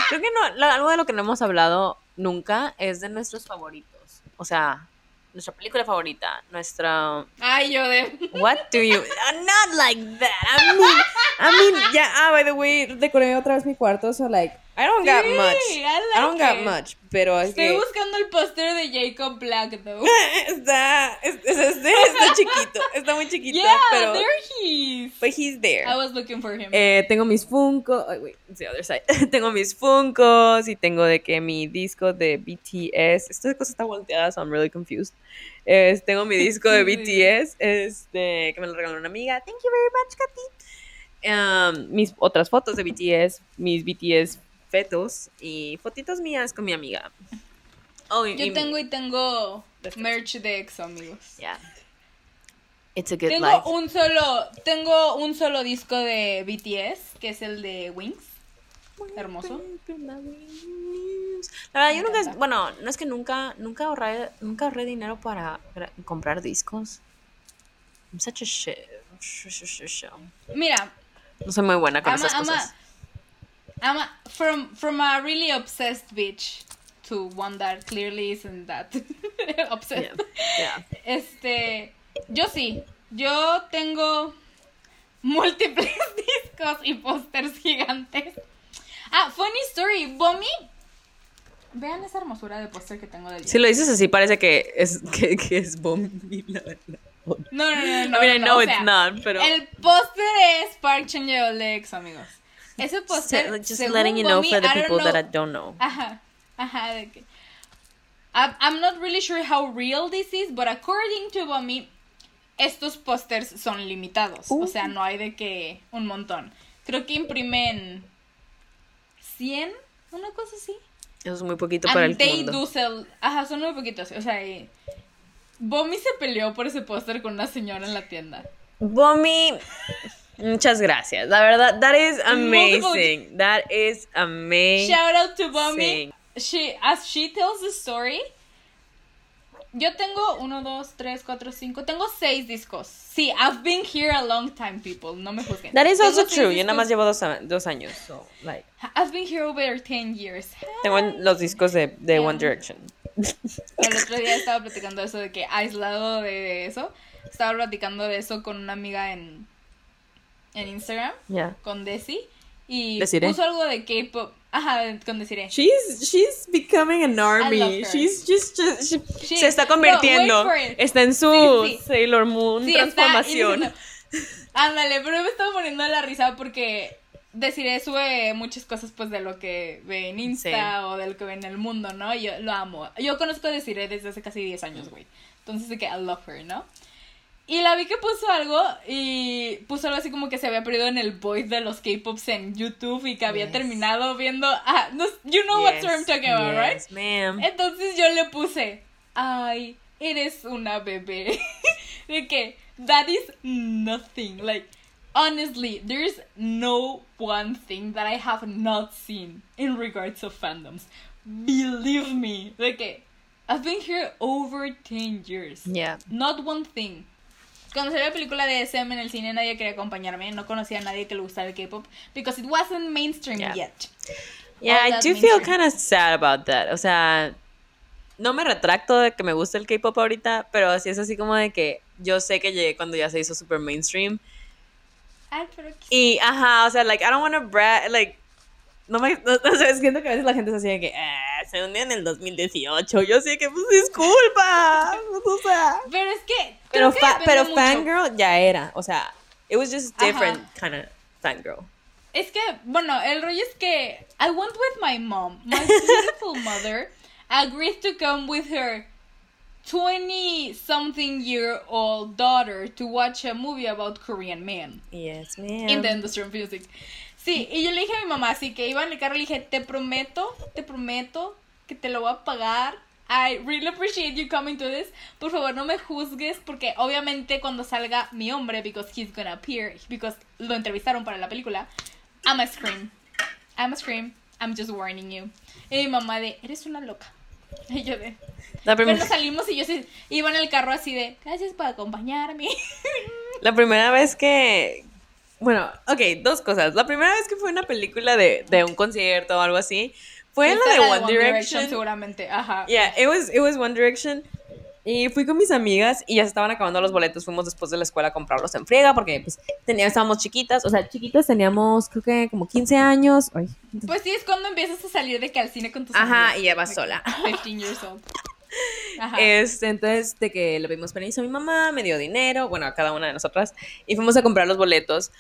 Speaker 1: Creo que no, algo de lo que no hemos hablado nunca es de nuestros favoritos. O sea, nuestra película favorita, nuestra
Speaker 2: Ay, yo de.
Speaker 1: What do you not like that? I mean, I mean, ya, ah, by the way, decoré otra vez mi cuarto, so like I don't got
Speaker 2: Sí,
Speaker 1: much.
Speaker 2: I
Speaker 1: I don't
Speaker 2: like
Speaker 1: got
Speaker 2: it.
Speaker 1: much, pero es
Speaker 2: Estoy
Speaker 1: que
Speaker 2: buscando el póster de Jacob Black, though.
Speaker 1: está, es- es- es- está chiquito, está muy chiquito,
Speaker 2: yeah,
Speaker 1: pero
Speaker 2: there he is.
Speaker 1: but he's there.
Speaker 2: I was looking for him.
Speaker 1: Eh, tengo mis Funko, ay, wait, it's the other side. tengo mis Funkos y tengo de que mi disco de BTS. Esta cosa está volteada, so I'm really confused. Es- tengo mi disco de. BTS, este, que me lo regaló una amiga. Thank you very much, Katy. Um, mis otras fotos de BTS, mis BTS fetos y fotitos mías con mi amiga. Oh, y- y
Speaker 2: Yo
Speaker 1: mi-
Speaker 2: tengo y tengo merch de EXO, amigos.
Speaker 1: Yeah. It's a good
Speaker 2: Tengo
Speaker 1: life.
Speaker 2: un solo, tengo un solo disco de BTS, que es el de Wings. Hermoso.
Speaker 1: La verdad, yo nunca, bueno, no es que nunca, nunca ahorré, nunca ahorré dinero para comprar discos. I'm such a shit. sh- sh- sh- sh-
Speaker 2: Mira,
Speaker 1: No soy muy buena con esas cosas.
Speaker 2: I'm a- from from a really obsessed bitch to one that clearly isn't that obsessed.
Speaker 1: Yeah, yeah.
Speaker 2: Este, yo sí, yo tengo múltiples discos y pósters gigantes. Ah, funny story, Bomi. Vean esa hermosura de póster que tengo del
Speaker 1: Si lo dices así, parece que es, que, que es bombi, la verdad.
Speaker 2: No, no, no, no.
Speaker 1: I mean, I
Speaker 2: no,
Speaker 1: know
Speaker 2: o
Speaker 1: it's
Speaker 2: sea,
Speaker 1: not, pero...
Speaker 2: El póster es Park Chan amigos. Ese póster.
Speaker 1: just
Speaker 2: según
Speaker 1: letting you know
Speaker 2: Bomi,
Speaker 1: for the people that I don't know.
Speaker 2: Ajá, ajá, de que. I'm, I'm not really sure how real this is, but according to Bomi, estos pósters son limitados. O sea, no hay de que un montón. Creo que imprimen 100, una cosa así.
Speaker 1: Eso es muy poquito para el
Speaker 2: they
Speaker 1: mundo.
Speaker 2: do sell. Ajá, son muy poquitos. O sea, y- Bomi se peleó por ese póster con una señora en la tienda.
Speaker 1: Bomi, muchas gracias. La verdad, that is amazing. That is amazing.
Speaker 2: Shout out to Bomi. She, as she tells the story, yo tengo uno, dos, tres, cuatro, cinco. Tengo seis discos. Sí, I've been here a long time, people. No me juzguen.
Speaker 1: That is
Speaker 2: Tengo
Speaker 1: also true. Yo nada más llevo dos, dos años. So, like,
Speaker 2: I've been here over 10 years.
Speaker 1: tengo en- los discos de, de
Speaker 2: Yeah.
Speaker 1: One Direction.
Speaker 2: El otro día estaba platicando eso de que aislado de, de eso. Estaba platicando de eso con una amiga en, en Instagram,
Speaker 1: Yeah.
Speaker 2: con Desi. Y
Speaker 1: Desiree.
Speaker 2: puso algo de K-pop. Ajá, con Desiree.
Speaker 1: She's she's becoming an
Speaker 2: army.
Speaker 1: She's just, she-
Speaker 2: She-
Speaker 1: se está convirtiendo. está en su
Speaker 2: Sí, sí.
Speaker 1: Sailor Moon
Speaker 2: Sí, está- y
Speaker 1: transformación.
Speaker 2: diciendo- Ándale, pero me estaba poniendo la risa porque Desiree sube muchas cosas pues de lo que ve en Insta
Speaker 1: Sí.
Speaker 2: o de lo que ve en el mundo, ¿no? Y Yo lo amo. Yo conozco a Desiree desde hace casi 10 años, güey. Entonces de que I love her, ¿no? Y la vi que puso algo y puso algo así como que se había perdido en el void de los K-pops en YouTube y que había
Speaker 1: Yes.
Speaker 2: terminado viendo. Ah, no, you know what I'm talking about, right?
Speaker 1: Yes, ma'am.
Speaker 2: Entonces yo le puse, ay, eres una bebé. de que, that is nothing. Like, honestly, there's no one thing that I have not seen in regards of fandoms. Believe me. De que, I've been here over 10 years.
Speaker 1: Yeah.
Speaker 2: Not one thing. Cuando salió la película de SM en el cine nadie quería acompañarme, no conocía a nadie que le gustara el K-pop because it wasn't mainstream
Speaker 1: Yeah.
Speaker 2: yet.
Speaker 1: Yeah, I do feel kind of sad about that. O sea, no me retracto de que me gusta el K-pop ahorita, pero sí es así como de que yo sé que llegué cuando ya se hizo super mainstream.
Speaker 2: Ay, pero
Speaker 1: Y, ajá, o sea, like, I don't want to brag, like, no me, no, no siento que a veces la gente es así de que, ah, se hundió en el 2018. Yo sé que, pues, disculpa. pues, o sea.
Speaker 2: Pero es que.
Speaker 1: Pero,
Speaker 2: que
Speaker 1: fa- pero fangirl ya era, o sea, it was just different kind of fangirl.
Speaker 2: Es que, bueno, el rollo es que. I went with my mom. My beautiful mother agreed to come with her 20 something year old daughter to watch a movie about Korean men
Speaker 1: Yes, ma'am.
Speaker 2: in the industry of music. Sí, y yo le dije a mi mamá, así que iba en el carro, le dije, te prometo, te prometo que te lo voy a pagar. I really appreciate you coming to this. Por favor, no me juzgues, porque obviamente cuando salga mi hombre, because he's gonna appear, because lo entrevistaron para la película, I'm a scream. I'm a scream. I'm just warning you. Y mi mamá de, eres una loca. Y yo de,
Speaker 1: La,
Speaker 2: pero nos salimos y yo sí, iba en el carro así de, gracias por acompañarme.
Speaker 1: la primera vez que. Bueno, ok, dos cosas. La primera vez que fue una película de, de un concierto o algo así fue
Speaker 2: Esta
Speaker 1: la de
Speaker 2: era
Speaker 1: One, Direction.
Speaker 2: seguramente, ajá.
Speaker 1: Yeah, it was, it was One Direction. Y fui con mis amigas y ya se estaban acabando los boletos. Fuimos después de la escuela a comprarlos en friega porque pues tenía, estábamos chiquitas. O sea, chiquitas teníamos creo que como 15 años. Ay,
Speaker 2: Pues sí, es cuando empiezas a salir de que al cine con tus
Speaker 1: Ajá,
Speaker 2: amigos.
Speaker 1: y ya vas
Speaker 2: que
Speaker 1: sola.
Speaker 2: 15 years old. Ajá.
Speaker 1: Este, entonces, de que le pedimos permiso a mi mamá, me dio dinero, bueno, a cada una de nosotras, y fuimos a comprar los boletos.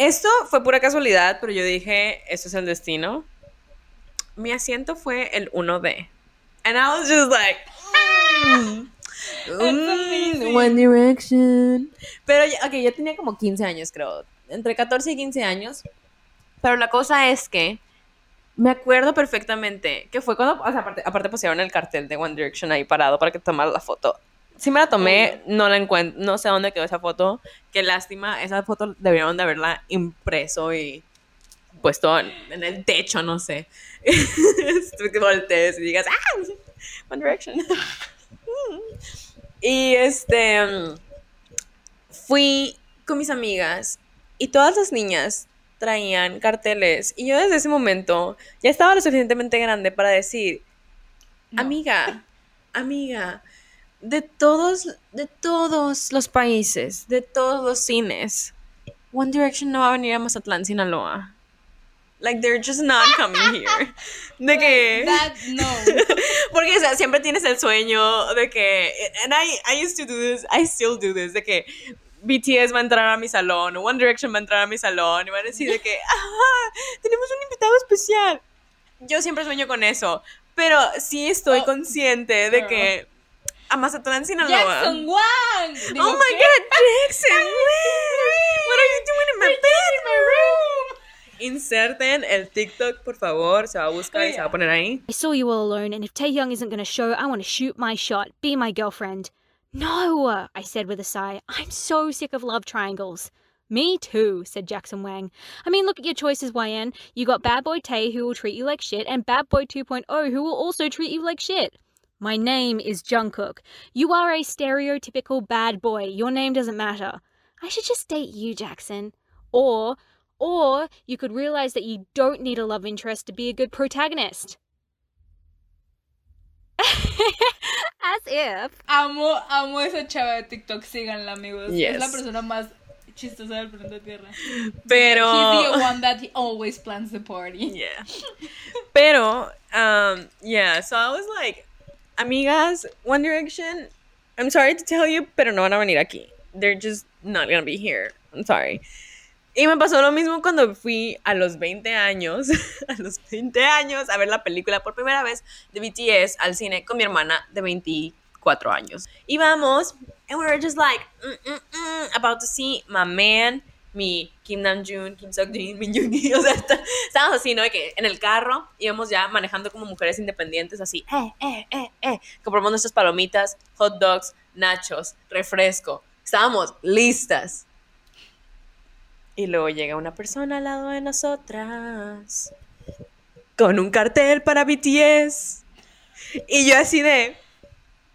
Speaker 1: Esto fue pura casualidad, pero yo dije, esto es el destino. Mi asiento fue el 1D. And I was just like, mm, mm. One Direction. Pero, ok, yo tenía como 15 años, creo. Entre 14 y 15 años. Pero la cosa es que me acuerdo perfectamente que fue cuando, o sea, aparte, aparte pusieron el cartel de One Direction ahí parado para que tomara la foto. Sí me la tomé, no la encuentro, no sé dónde quedó esa foto. Qué lástima, esa foto debieron de haberla impreso y puesto en, el techo, no sé. Tú voltees y digas, ¡ah! One Direction. y este, fui con mis amigas y todas las niñas traían carteles y yo desde ese momento ya estaba lo suficientemente grande para decir,
Speaker 2: No.
Speaker 1: amiga, amiga, de todos, de todos los países, de todos los cines, One Direction no va a venir a Mazatlán, Sinaloa. Like, they're just not coming here. De que...
Speaker 2: That, no.
Speaker 1: Porque, o sea, siempre tienes el sueño de que. And I, I used to do this, I still do this, de que BTS va a entrar a mi salón, One Direction va a entrar a mi salón, y van a decir de que, ¡ah! Tenemos un invitado especial. Yo siempre sueño con eso, pero sí estoy
Speaker 2: Oh,
Speaker 1: consciente de
Speaker 2: girl.
Speaker 1: que. A Mazatlán, Sinaloa.
Speaker 2: Jackson Wang. Digo,
Speaker 1: oh my
Speaker 2: ¿qué?
Speaker 1: god, Jackson! Wang! What are you doing in my bedroom? Inserten el TikTok, por favor. Se va a buscar y oh, se va a poner ahí.
Speaker 3: I saw you all alone, and if Taehyung isn't going to show, I want to shoot my shot. Be my girlfriend. No, I said with a sigh. I'm so sick of love triangles. Me too, said Jackson Wang. I mean, look at your choices, YN. You got Bad Boy Tay, who will treat you like shit, and Bad Boy 2.0, who will also treat you like shit. My name is Jungkook. You are a stereotypical bad boy. Your name doesn't matter. I should just date you, Jackson. Or, or you could realize that you don't need a love interest to be a good protagonist. As if.
Speaker 2: Amo, amo esa chava de TikTok. Síganla, amigos.
Speaker 1: Yes.
Speaker 2: Es la persona más chistosa del planeta Tierra.
Speaker 1: Pero.
Speaker 2: He's the one that he always plans the party.
Speaker 1: Yeah. Pero, um, yeah, so I was like, amigas, One Direction, I'm sorry to tell you, pero no van a venir aquí. They're just not gonna be here. I'm sorry. Y me pasó lo mismo cuando fui a los 20 años, a los 20 años, a ver la película por primera vez de BTS al cine con mi hermana de 24 años. Y vamos, and we were just like, mm, mm, mm, about to see my man, mi Kim Namjoon, Kim Seokjin, Min Yoongi, o sea, está- estábamos así, ¿no? De que en el carro íbamos ya manejando como mujeres independientes, así, eh, eh, eh, eh, compramos nuestras palomitas, hot dogs, nachos, refresco, estábamos listas. Y luego llega una persona al lado de nosotras con un cartel para BTS. Y yo así de,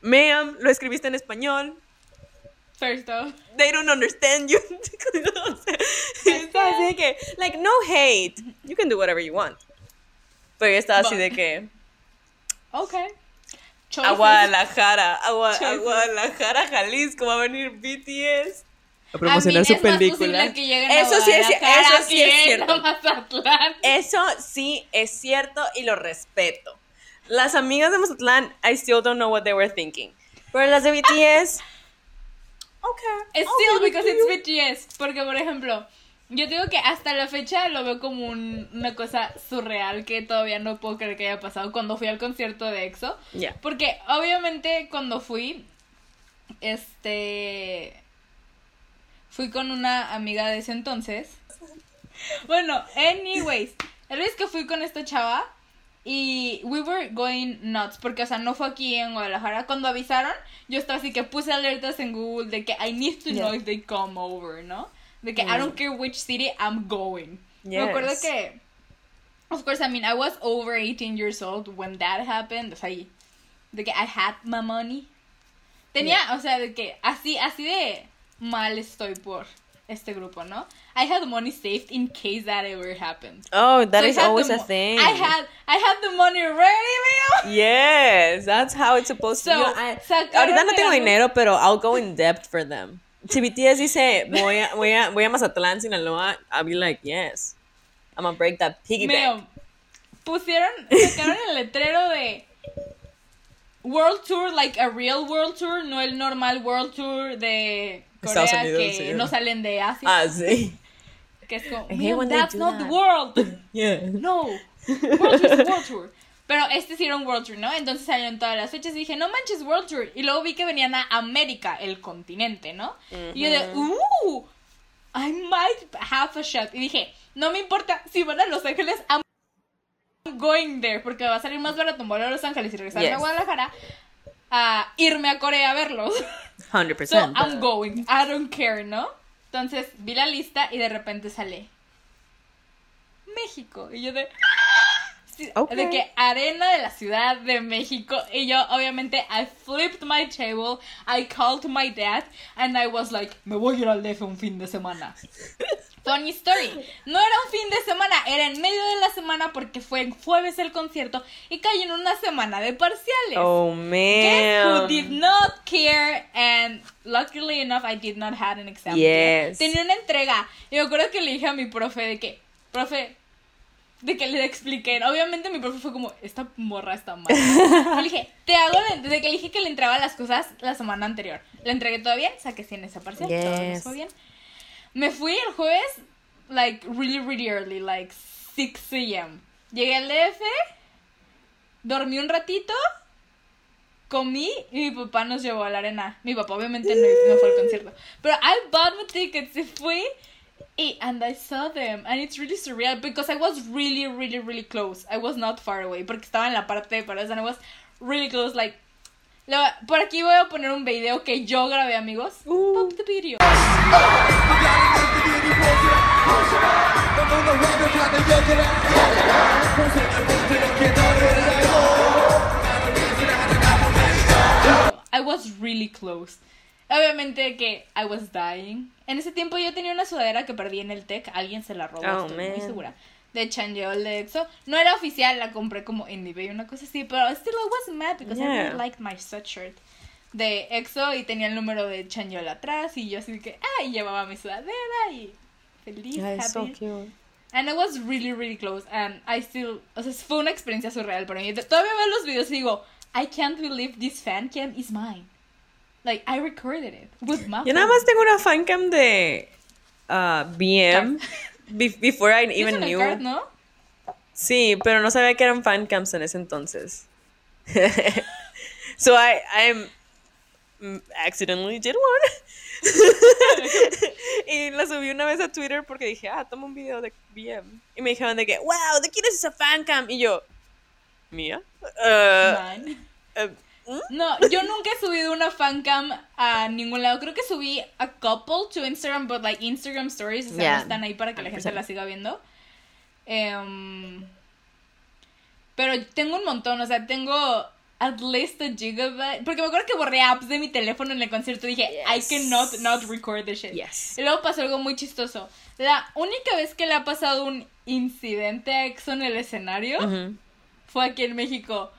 Speaker 1: ma'am, lo escribiste en español,
Speaker 2: First off.
Speaker 1: they don't understand you. O sea, estaba así de que, like, no hate. You can do whatever you want. Pero yo estaba así de que,
Speaker 2: Okay.
Speaker 1: a
Speaker 2: Choices.
Speaker 1: Guadalajara, a, Gua- a
Speaker 2: Choices.
Speaker 1: Guadalajara, Jalisco, va a venir BTS a promocionar
Speaker 2: mean,
Speaker 1: su
Speaker 2: es más
Speaker 1: película.
Speaker 2: posible que a
Speaker 1: Eso sí es, eso sí es cierto.
Speaker 2: a Mazatlán.
Speaker 1: Eso sí es cierto y lo respeto. Las amigas de Mazatlán, I still don't know what they were thinking. Pero las de BTS, okay.
Speaker 2: It's
Speaker 1: I'll
Speaker 2: still because it's BTS. Porque, por ejemplo, yo digo que hasta la fecha lo veo como un- una cosa surreal que todavía no puedo creer que haya pasado cuando fui al concierto de EXO.
Speaker 1: Yeah.
Speaker 2: Porque, obviamente, cuando fui, este. Fui con una amiga de ese entonces. Bueno, anyways, el vez que fui con esta chava y we were going nuts porque, o sea, no fue aquí en Guadalajara. Cuando avisaron, yo estaba así que puse alertas en Google de que I need to know
Speaker 1: Yeah.
Speaker 2: if they come over, ¿no? De que I don't care which city I'm going. Me acuerdo
Speaker 1: Yes.
Speaker 2: que, of course, I mean, I was over 18 years old when that happened. O sea, de que I had my money. Tenía, o sea, de que así, así de mal estoy por este grupo, ¿no? I had money saved in case that ever happened.
Speaker 1: Oh, that
Speaker 2: So
Speaker 1: is always a thing.
Speaker 2: I had, I had the money ready, Leo.
Speaker 1: Yes, that's how it's supposed to
Speaker 2: So,
Speaker 1: be. I-
Speaker 2: sacaron
Speaker 1: ahorita no tengo dinero, pero I'll go in debt for them. Si BTS dice, voy a, voy a, voy a Mazatlán, Sinaloa, I'll be like, yes. I'm gonna break that piggy bank.
Speaker 2: Meo, pusieron, sacaron el letrero de World Tour, like a real World Tour, no el normal World Tour de Corea
Speaker 1: Unidos,
Speaker 2: que
Speaker 1: sí.
Speaker 2: no salen de Asia.
Speaker 1: Ah, sí.
Speaker 2: que es como,
Speaker 1: I hate
Speaker 2: "Meo,
Speaker 1: when they
Speaker 2: that's not the
Speaker 1: that."
Speaker 2: world.
Speaker 1: Yeah.
Speaker 2: No. World Tour es World Tour. Pero este sí era un World Tour, ¿no? Entonces salieron todas las fechas y dije, no manches, World Tour. Y luego vi que venían a América, el continente, ¿no? Y yo de, uh, I might have a shot. Y dije, no me importa si van a Los Ángeles, I'm going there. Porque va a salir más barato volar a Los Ángeles y regresar a. Guadalajara a irme a Corea a verlos.
Speaker 1: 100%.
Speaker 2: So I'm going. I don't care, ¿no? Entonces vi la lista y de repente sale México. Y yo de. Sí,
Speaker 1: Ok.
Speaker 2: De que arena de la Ciudad de México. Y yo, obviamente, I flipped my table. I called my dad. And I was like, me voy a ir al DF un fin de semana. Funny story. No era un fin de semana, era en medio de la semana porque fue en jueves el concierto y cayó en una semana de parciales.
Speaker 1: Oh,
Speaker 2: Guess who
Speaker 1: man.
Speaker 2: did not care and luckily enough I did not have an exam.
Speaker 1: Yes.
Speaker 2: Tenía una entrega. Y me acuerdo que le dije a mi profe de que, profe, de que le expliqué. Obviamente mi profe fue como, esta morra está mal. Le dije, te hago, la- desde que le dije que le entregaba las cosas la semana anterior. Le entregué todo bien, saqué 100 esa parcial, todo
Speaker 1: Yes.
Speaker 2: fue bien. Me fui el jueves, like, really, really early, like 6 a.m. Llegué al DF, dormí un ratito, comí y mi papá nos llevó a la arena. Mi papá obviamente no, no fue al concierto. Pero I bought my tickets y fui y and I saw them and it's really surreal because I was really, really, really close. I was not far away porque estaba en la parte de Paras and I was really close, like... lo- por aquí voy a poner un video que yo grabé, amigos.
Speaker 1: Uh.
Speaker 2: Pop the video. I was really close. Obviamente que I was dying. En ese tiempo yo tenía una sudadera que perdí en el tech. Alguien se la robó,
Speaker 1: Oh,
Speaker 2: estoy muy segura. De Chanyeol de EXO. No era oficial, la compré como en eBay, una cosa así. Pero still I was mad because I really liked my sweatshirt de EXO y tenía el número de Chanyeol atrás. Y yo así que, ay, llevaba mi sudadera y feliz,
Speaker 1: Yeah, so
Speaker 2: happy.
Speaker 1: cute.
Speaker 2: And I was really, really close. And I still. O sea, fue una experiencia surreal para mí. Todavía veo los videos y digo, I can't believe this fan cam is mine. Like, I recorded it with my
Speaker 1: Yo nada más tengo una fancam de uh, BM. be- before I even knew.
Speaker 2: card, ¿no?
Speaker 1: Sí, pero no sabía que eran fancams en ese entonces. so I, I mm, accidentally did one. y la subí una vez a Twitter porque dije, ah, toma un video de BM. Y me dijeron de que, wow, ¿de quién es esa fancam? Y yo, ¿mía? Uh,
Speaker 2: Mine.
Speaker 1: uh, ¿mm?
Speaker 2: No, yo nunca he subido una fancam a ningún lado. Creo que subí a couple to Instagram, but like Instagram stories, o sea,
Speaker 1: Yeah.
Speaker 2: no están ahí para que la gente
Speaker 1: 100%.
Speaker 2: la siga viendo. Em, pero tengo un montón, o sea, tengo at least a gigabyte. Porque me acuerdo que borré apps de mi teléfono en el concierto. Dije, I cannot not record this shit.
Speaker 1: Yes.
Speaker 2: Y luego pasó algo muy chistoso. La única vez que le ha pasado un incidente a EXO en el escenario fue aquí en México.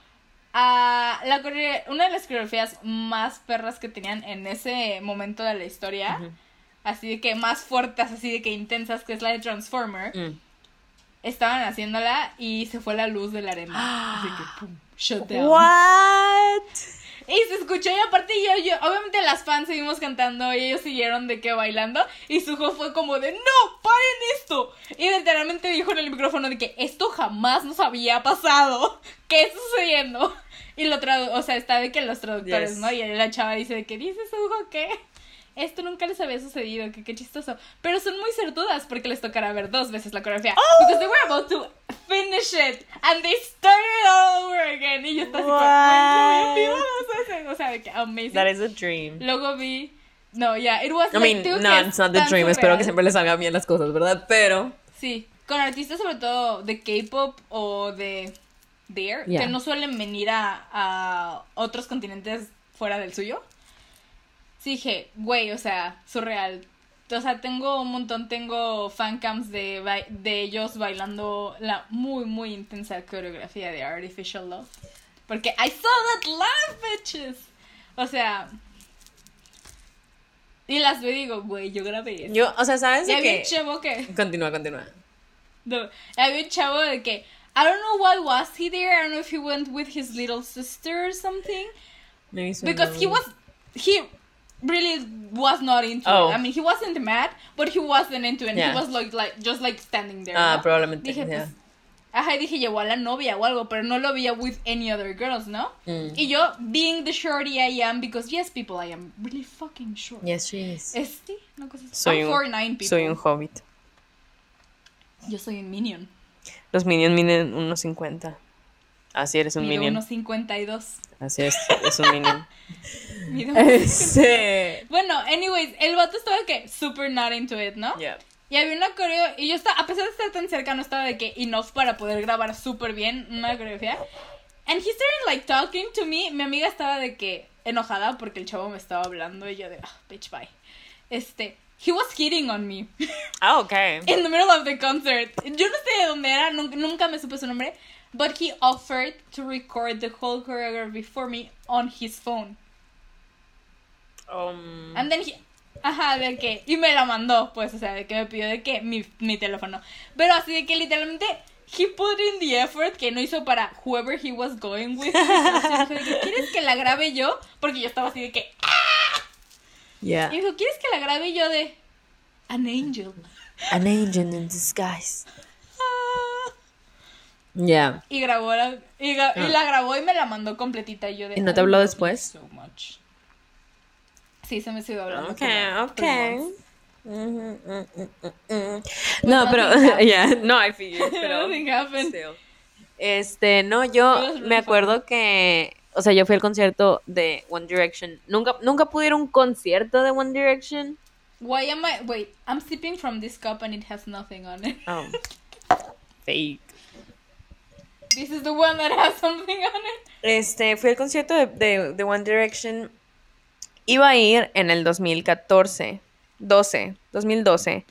Speaker 2: Ah, la una de las coreografías más perras que tenían en ese momento de la historia, así de que más fuertes, así de que intensas, que es la de Transformer,
Speaker 1: Mm.
Speaker 2: estaban haciéndola y se fue la luz de la arena. Así que, pum, shut down.
Speaker 1: What?
Speaker 2: Y se escuchó y aparte yo, yo, obviamente las fans seguimos cantando y ellos siguieron de que bailando y Suho fue como de no, paren esto. Y literalmente dijo en el micrófono de que esto jamás nos había pasado. ¿Qué está sucediendo? Y lo tradu o sea, está de que los traductores,
Speaker 1: Yes.
Speaker 2: ¿no? Y la chava dice de que dice Suho que esto nunca les había sucedido, que qué chistoso. Pero son muy certudas porque les tocará ver dos veces la coreografía. Because they were about to finish it and they started all over again. Y yo estaba así como. O sea, de que amazing.
Speaker 1: That is a dream.
Speaker 2: Luego vi. No, yeah, it was
Speaker 1: I
Speaker 2: like
Speaker 1: mean,
Speaker 2: two
Speaker 1: no, it's not the dream. Espero que siempre les salgan bien las cosas, ¿verdad? Pero.
Speaker 2: Sí, con artistas sobre todo de K-pop o de
Speaker 1: Yeah.
Speaker 2: que no suelen venir a, a otros continentes fuera del suyo. Sí dije, güey, o sea, surreal. O sea, tengo un montón, tengo fancams de, de ellos bailando la muy, muy intensa coreografía de Artificial Love. Porque I saw that live, bitches. O sea... Y las veo y digo, güey, yo grabé eso.
Speaker 1: Yo, o sea, ¿sabes
Speaker 2: Y había un chavo que...
Speaker 1: Continúa, continúa.
Speaker 2: No, había un chavo de que I don't know why was he there. I don't know if he went with his little sister or something
Speaker 1: Maybe so,
Speaker 2: because he was he really was not into
Speaker 1: Oh.
Speaker 2: it. I mean, he wasn't mad, but he wasn't into it.
Speaker 1: Yeah.
Speaker 2: He was like like just like standing there.
Speaker 1: Ah,
Speaker 2: ¿no?
Speaker 1: probablemente.
Speaker 2: Dije,
Speaker 1: yeah.
Speaker 2: pues, ajá, dije, llevó a la novia o algo, pero no lo veía with any other girls, ¿no?
Speaker 1: Mm.
Speaker 2: Y yo, being the shorty I am, because yes, people, I am really fucking short.
Speaker 1: Yes, she is.
Speaker 2: Este, no cosa.
Speaker 1: Soy
Speaker 2: I'm
Speaker 1: un-
Speaker 2: 4'9 people.
Speaker 1: Soy un hobbit.
Speaker 2: Yo soy un minion.
Speaker 1: Los minions miden unos 50. Así eres un
Speaker 2: Mido
Speaker 1: minion.
Speaker 2: unos 52.
Speaker 1: Así es, es un minion.
Speaker 2: Mido unos 52.
Speaker 1: Ese.
Speaker 2: Bueno, anyways, el vato estaba que super not into it, ¿no?
Speaker 1: Yeah.
Speaker 2: Y había una coreo, y yo estaba, a pesar de estar tan cerca, no estaba de que enough para poder grabar súper bien una coreografía. And he started like talking to me. Mi amiga estaba de que enojada porque el chavo me estaba hablando y yo de, ah, bitch, bye. Este, he was hitting on me
Speaker 1: Ah, okay.
Speaker 2: in the middle of the concert. Yo no sé de dónde era, nunca, nunca me supe su nombre. But he offered to record the whole choreography for me on his phone.
Speaker 1: Um,
Speaker 2: And then he, ajá, de que, y me la mandó, pues, o sea, de que me pidió de que mi, mi teléfono. Pero así de que literalmente, he put in the effort que no hizo para whoever he was going with. Entonces, ¿quieres que la grabe yo? Porque yo estaba así de que,
Speaker 1: yeah.
Speaker 2: y dijo, ¿quieres que la grabe yo de An Angel?
Speaker 1: An angel in disguise.
Speaker 2: Ah.
Speaker 1: Yeah.
Speaker 2: Y grabó la, y, gra- y
Speaker 1: Ah.
Speaker 2: la grabó y me la mandó completita y yo de
Speaker 1: ¿Y no te
Speaker 2: "I
Speaker 1: habló después?
Speaker 2: so much". Sí, se me sigue hablando.
Speaker 1: Okay,
Speaker 2: como three
Speaker 1: okay.
Speaker 2: months.
Speaker 1: Mhm, mm, mm, mm, mm. No, pero, yeah, no, I figured, pero still. Este, no, yo me acuerdo que, o sea, yo fui al concierto de One Direction. Nunca, nunca pude ir a un concierto de One Direction.
Speaker 2: Why am I? Wait, I'm sipping from this cup and it has nothing on it.
Speaker 1: Oh, fake.
Speaker 2: This is the one that has something on it.
Speaker 1: Este, fui al concierto de, de, de One Direction. Iba a ir en el 2014, 12, 2012.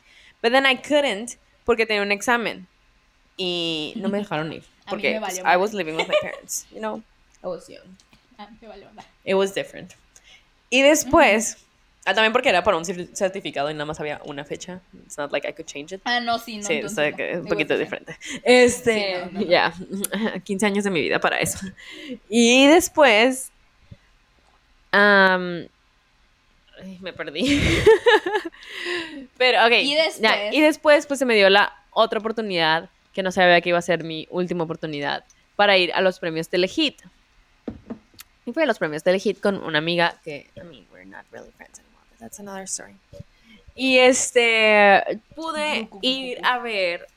Speaker 1: But then I couldn't porque tenía un examen. Y no me dejaron ir.
Speaker 2: A mí
Speaker 1: Porque
Speaker 2: me
Speaker 1: pues, I was living with my parents. You know, Young.
Speaker 2: Ah, me vale onda.
Speaker 1: It was different. Y después, ah, también porque era para un cer- certificado y nada más había una fecha. It's not like I could change it.
Speaker 2: Ah, no, sí, no.
Speaker 1: Sí, o
Speaker 2: entonces
Speaker 1: sea,
Speaker 2: no.
Speaker 1: que es un
Speaker 2: It
Speaker 1: poquito diferente. Este,
Speaker 2: Sí, no, no, no.
Speaker 1: ya, 15 años de mi vida para eso. Y después, ay, me perdí. Pero, ok.
Speaker 2: Y
Speaker 1: ya,
Speaker 2: después-
Speaker 1: y después, pues se me dio la otra oportunidad, que no sabía que iba a ser mi última oportunidad, para ir a los premios Telehit. Y fui a los premios Telehit con una amiga que, I mean, we're not really friends anymore, but that's another story. Y este, pude ir a ver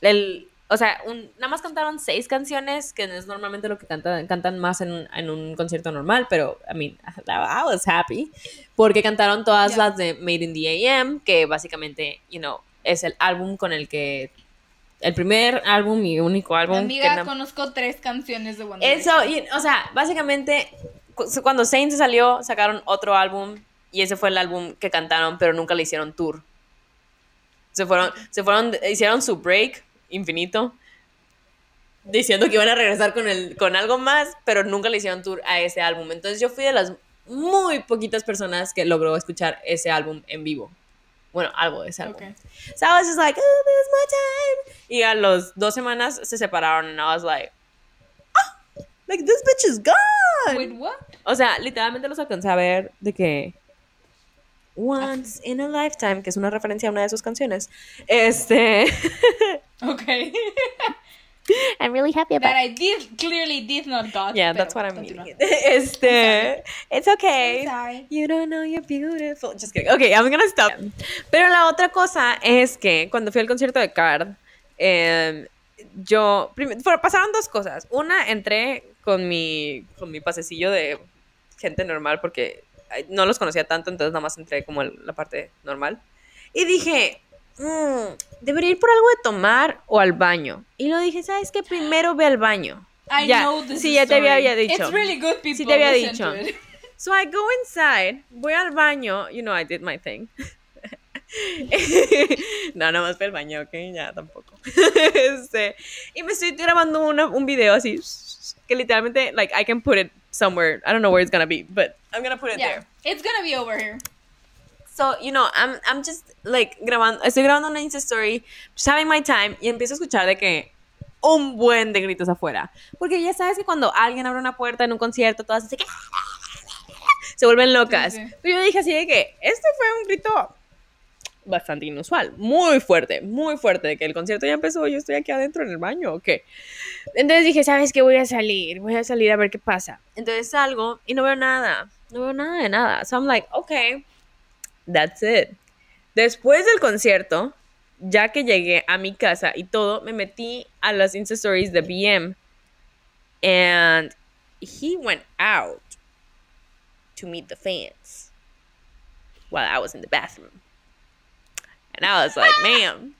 Speaker 1: el, o sea, un, nada más cantaron seis canciones, que es normalmente lo que cantan, cantan más en, un- en un concierto normal, pero, I mean, I was happy, porque cantaron todas
Speaker 2: Yeah.
Speaker 1: las de Made in the AM, que básicamente, you know, es el álbum con el que, el primer álbum y único álbum que
Speaker 2: Amiga,
Speaker 1: na-
Speaker 2: conozco tres canciones de One
Speaker 1: eso, y- o sea, básicamente, cu- cuando Saint salió, sacaron otro álbum y ese fue el álbum que cantaron, pero nunca le hicieron tour. Se fueron, se fueron, hicieron su break infinito, diciendo que iban a regresar con, el, con algo más, pero nunca le hicieron tour a ese álbum. Entonces yo fui de las muy poquitas personas que logró escuchar ese álbum en vivo. Bueno, algo de ese álbum.
Speaker 2: Ok.
Speaker 1: So I was just like, oh, this is my time. Y a los dos semanas se separaron and I was like, ah, like this bitch is gone.
Speaker 2: Wait, what?
Speaker 1: O sea, literalmente los alcancé a ver de que Once in a Lifetime, que es una referencia a una de sus canciones. Este,
Speaker 2: Okay.
Speaker 3: I'm really happy about
Speaker 2: that I did clearly did not got.
Speaker 1: yeah, that's what I'm
Speaker 2: continúa.
Speaker 1: meaning. Este, it's okay.
Speaker 2: I'm sorry.
Speaker 1: You don't know you're beautiful. Just kidding. Okay, I'm gonna stop. Pero la otra cosa es que cuando fui al concierto de Card, em, yo fueron- pasaron dos cosas. Una, entré con mi con mi pasecillo de gente normal porque no los conocía tanto, entonces nada más entré como en la parte normal. Y dije, "Mm, debería ir por algo de tomar o al baño. Y lo dije, ¿sabes qué? Primero ve al baño.
Speaker 2: I
Speaker 1: Ya,
Speaker 2: know this
Speaker 1: sí, ya te había, había dicho.
Speaker 2: It's really good people.
Speaker 1: Sí te había dicho. So I go inside, voy al baño, you know, I did my thing. no, no más para el baño, ok, ya tampoco. este, y me estoy grabando una, un video así, que literalmente, like, I can put it somewhere. I don't know where it's gonna be, but I'm gonna put it
Speaker 2: Yeah.
Speaker 1: there.
Speaker 2: It's gonna be over here.
Speaker 1: So, you know, I'm, I'm just, like, grabando, estoy grabando una Insta Story, just having my time, y empiezo a escuchar de que un buen de gritos afuera. Porque ya sabes que cuando alguien abre una puerta en un concierto, todas así que... Se vuelven locas.
Speaker 2: Sí, sí.
Speaker 1: Pero yo dije así de que este fue un grito bastante inusual, muy fuerte, muy fuerte, de que el concierto ya empezó, yo estoy aquí adentro en el baño, ¿o qué? Entonces dije, ¿sabes qué? Voy a salir, voy a salir a ver qué pasa. Entonces salgo y no veo nada, no veo nada de nada. So I'm like, okay, that's it. Después del concierto, ya que llegué a mi casa y todo, me metí a las Insta Stories de BM and he went out to meet the fans while I was in the bathroom. And I was like, ma'am,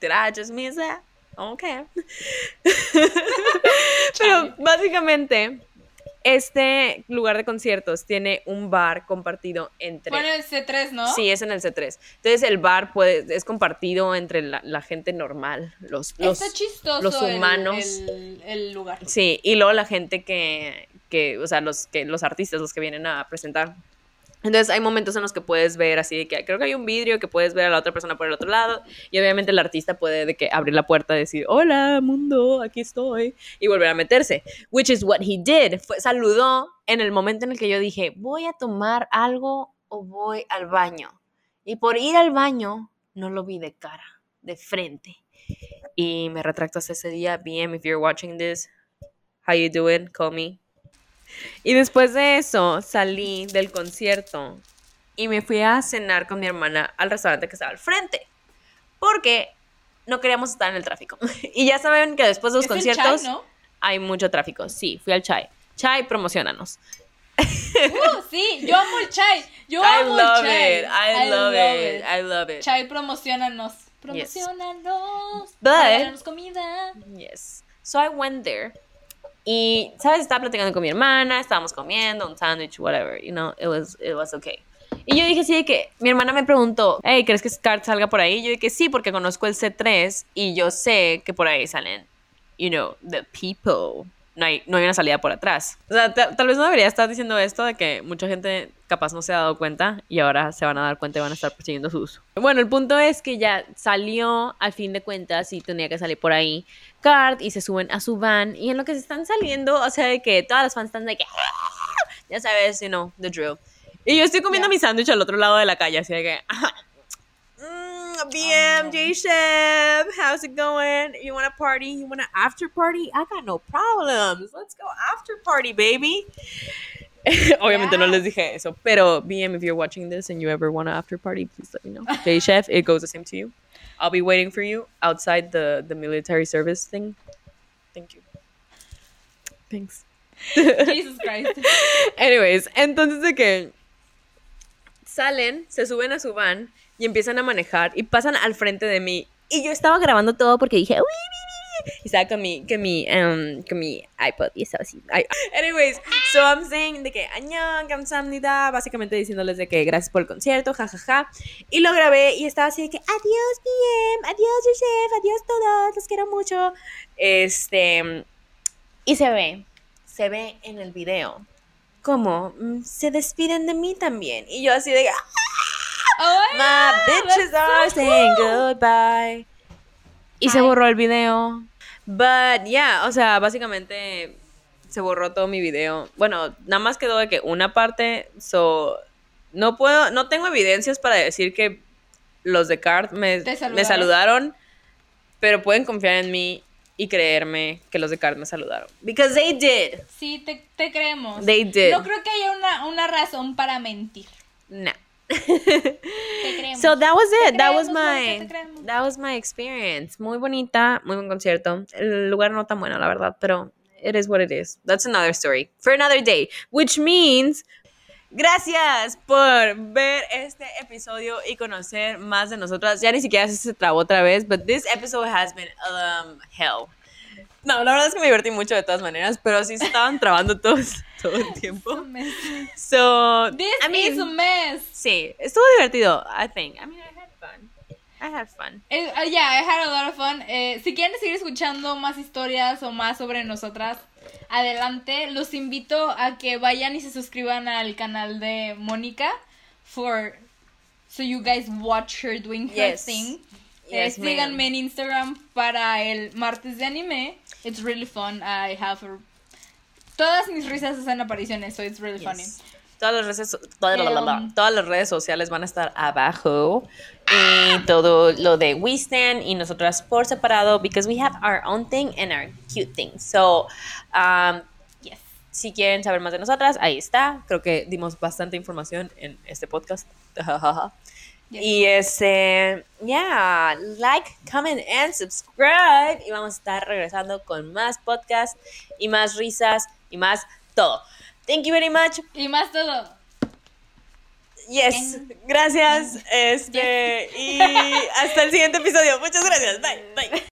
Speaker 1: did I just miss that? Okay. Pero básicamente, este lugar de conciertos tiene un bar compartido entre...
Speaker 2: Bueno, el C3, ¿no?
Speaker 1: Sí, es en el C3. Entonces el bar puede, es compartido entre la, la gente normal, los, los,
Speaker 2: Está chistoso
Speaker 1: los
Speaker 2: el-
Speaker 1: humanos.
Speaker 2: El, el lugar.
Speaker 1: Sí, y luego la gente que, que, o sea, los, que, los artistas, los que vienen a presentar. Entonces hay momentos en los que puedes ver así de que creo que hay un vidrio que puedes ver a la otra persona por el otro lado y obviamente el artista puede de que abrir la puerta y decir hola mundo aquí estoy y volver a meterse which is what he did. Fue saludó en el momento en el que yo dije voy a tomar algo o voy al baño y por ir al baño no lo vi de cara de frente. Y me retracto hasta ese día BM if you're watching this how you doing call me y después de eso salí del concierto y me fui a cenar con mi hermana al restaurante que estaba al frente. Porque no queríamos estar en el tráfico. y ya saben que después de los conciertos
Speaker 2: chai, ¿no?
Speaker 1: hay mucho tráfico. Sí, fui al Chai. Chai, promocionanos.
Speaker 2: Uh, sí, yo amo el chai. Yo
Speaker 1: I
Speaker 2: amo
Speaker 1: love
Speaker 2: el chai.
Speaker 1: it. I, love, it. I love it.
Speaker 2: Chai, promocionanos. Promocionanos.
Speaker 1: But-
Speaker 2: Regálanos comida.
Speaker 1: Yes. So I went there. Y, ¿sabes? Estaba platicando con mi hermana, estábamos comiendo un sándwich, whatever, you know, it was, it was okay. Y yo dije sí de que, mi hermana me preguntó, hey, ¿crees que Scar salga por ahí? Yo dije sí, porque conozco el C3 y yo sé que por ahí salen, you know, the people. No hay, no hay una salida por atrás. O sea, ta- tal vez no debería estar diciendo esto de que mucha gente capaz no se ha dado cuenta y ahora se van a dar cuenta y van a estar persiguiendo sus. Bueno, el punto es que ya salió al fin de cuentas y tenía que salir por ahí Card y se suben a su van y en lo que se están saliendo, o sea, de que todas las fans están de que ya sabes, you know, the drill. Y yo estoy comiendo mi sándwich al otro lado de la calle, así de que Mm, BM, J Chef, how's it going? You want a party? You want an after party? I got no problems. Let's go after party, baby. Obviamente no
Speaker 2: Yes.
Speaker 1: les dije eso, pero BM, if you're watching this and you ever want an after party, please let me know. J Chef, it goes the same to you. I'll be waiting for you outside the the military service thing. Thank you. Thanks.
Speaker 2: Jesus Christ.
Speaker 1: Anyways, entonces de que salen, se suben a su van y empiezan a manejar y pasan al frente de mí. Y yo estaba grabando todo porque dije, uy, y estaba con mi, que mi, um, mi iPod y estaba así. Anyways, so I'm saying de que, añón, kamsamnida, básicamente diciéndoles de que gracias por el concierto, jajaja. Ja, ja. Y lo grabé y estaba así de que, adiós, PM, adiós, Joseph, adiós todos, los quiero mucho. Este, y se ve, se ve en el video como mm, se despiden de mí también. Y yo así de, ¡Ah!
Speaker 2: Oh,
Speaker 1: my bitches are saying goodbye. Y se borró el video. But yeah, o sea, básicamente se borró todo mi video. Bueno, nada más quedó de que una parte, so no puedo, no tengo evidencias para decir que los de Card me,
Speaker 2: ¿Te
Speaker 1: me
Speaker 2: saludaron?
Speaker 1: pero pueden confiar en mí y creerme que los de Card me saludaron. Because they did.
Speaker 2: Sí, te, te creemos.
Speaker 1: They did.
Speaker 2: No creo que haya una, una razón para mentir.
Speaker 1: No. So that was it.
Speaker 2: Te
Speaker 1: That was
Speaker 2: creemos,
Speaker 1: my that was my experience. Muy bonita, muy buen concierto. El lugar no tan bueno, la verdad, pero it is what it is. That's another story for another day, which means Gracias por ver este episodio y conocer más de nosotras. Ya ni siquiera se trabó otra vez, but this episode has been um, hell. No, la verdad es que me divertí mucho de todas maneras, pero sí se estaban trabando todos todo el tiempo. So,
Speaker 2: This
Speaker 1: I mean,
Speaker 2: is a mess.
Speaker 1: Sí, estuvo divertido, I think. I mean, I had fun. I had fun.
Speaker 2: Eh, uh, yeah, I had a lot of fun. Eh, si quieren seguir escuchando más historias o más sobre nosotras, adelante. Los invito a que vayan y se suscriban al canal de Mónica for so you guys watch her doing her
Speaker 1: Yes.
Speaker 2: thing.
Speaker 1: Yes,
Speaker 2: eh,
Speaker 1: ma'am.
Speaker 2: síganme en Instagram para el martes de anime. It's really fun. I have a- todas mis risas hacen apariciones, so it's really funny.
Speaker 1: Yes. Todas las, redes, todas,
Speaker 2: Um,
Speaker 1: todas las redes sociales van a estar abajo. Y todo lo de We Stand y nosotras por separado, because we have our own thing and our cute thing. So, um,
Speaker 2: Yes.
Speaker 1: si quieren saber más de nosotras, ahí está. Creo que dimos bastante información en este podcast.
Speaker 2: Yes.
Speaker 1: Y este, yeah, like, comment and subscribe. Y vamos a estar regresando con más podcasts y más risas y más todo. Thank you very much.
Speaker 2: Y más todo.
Speaker 1: Yes, gracias. Este, y hasta el siguiente episodio. Muchas gracias. Bye, bye.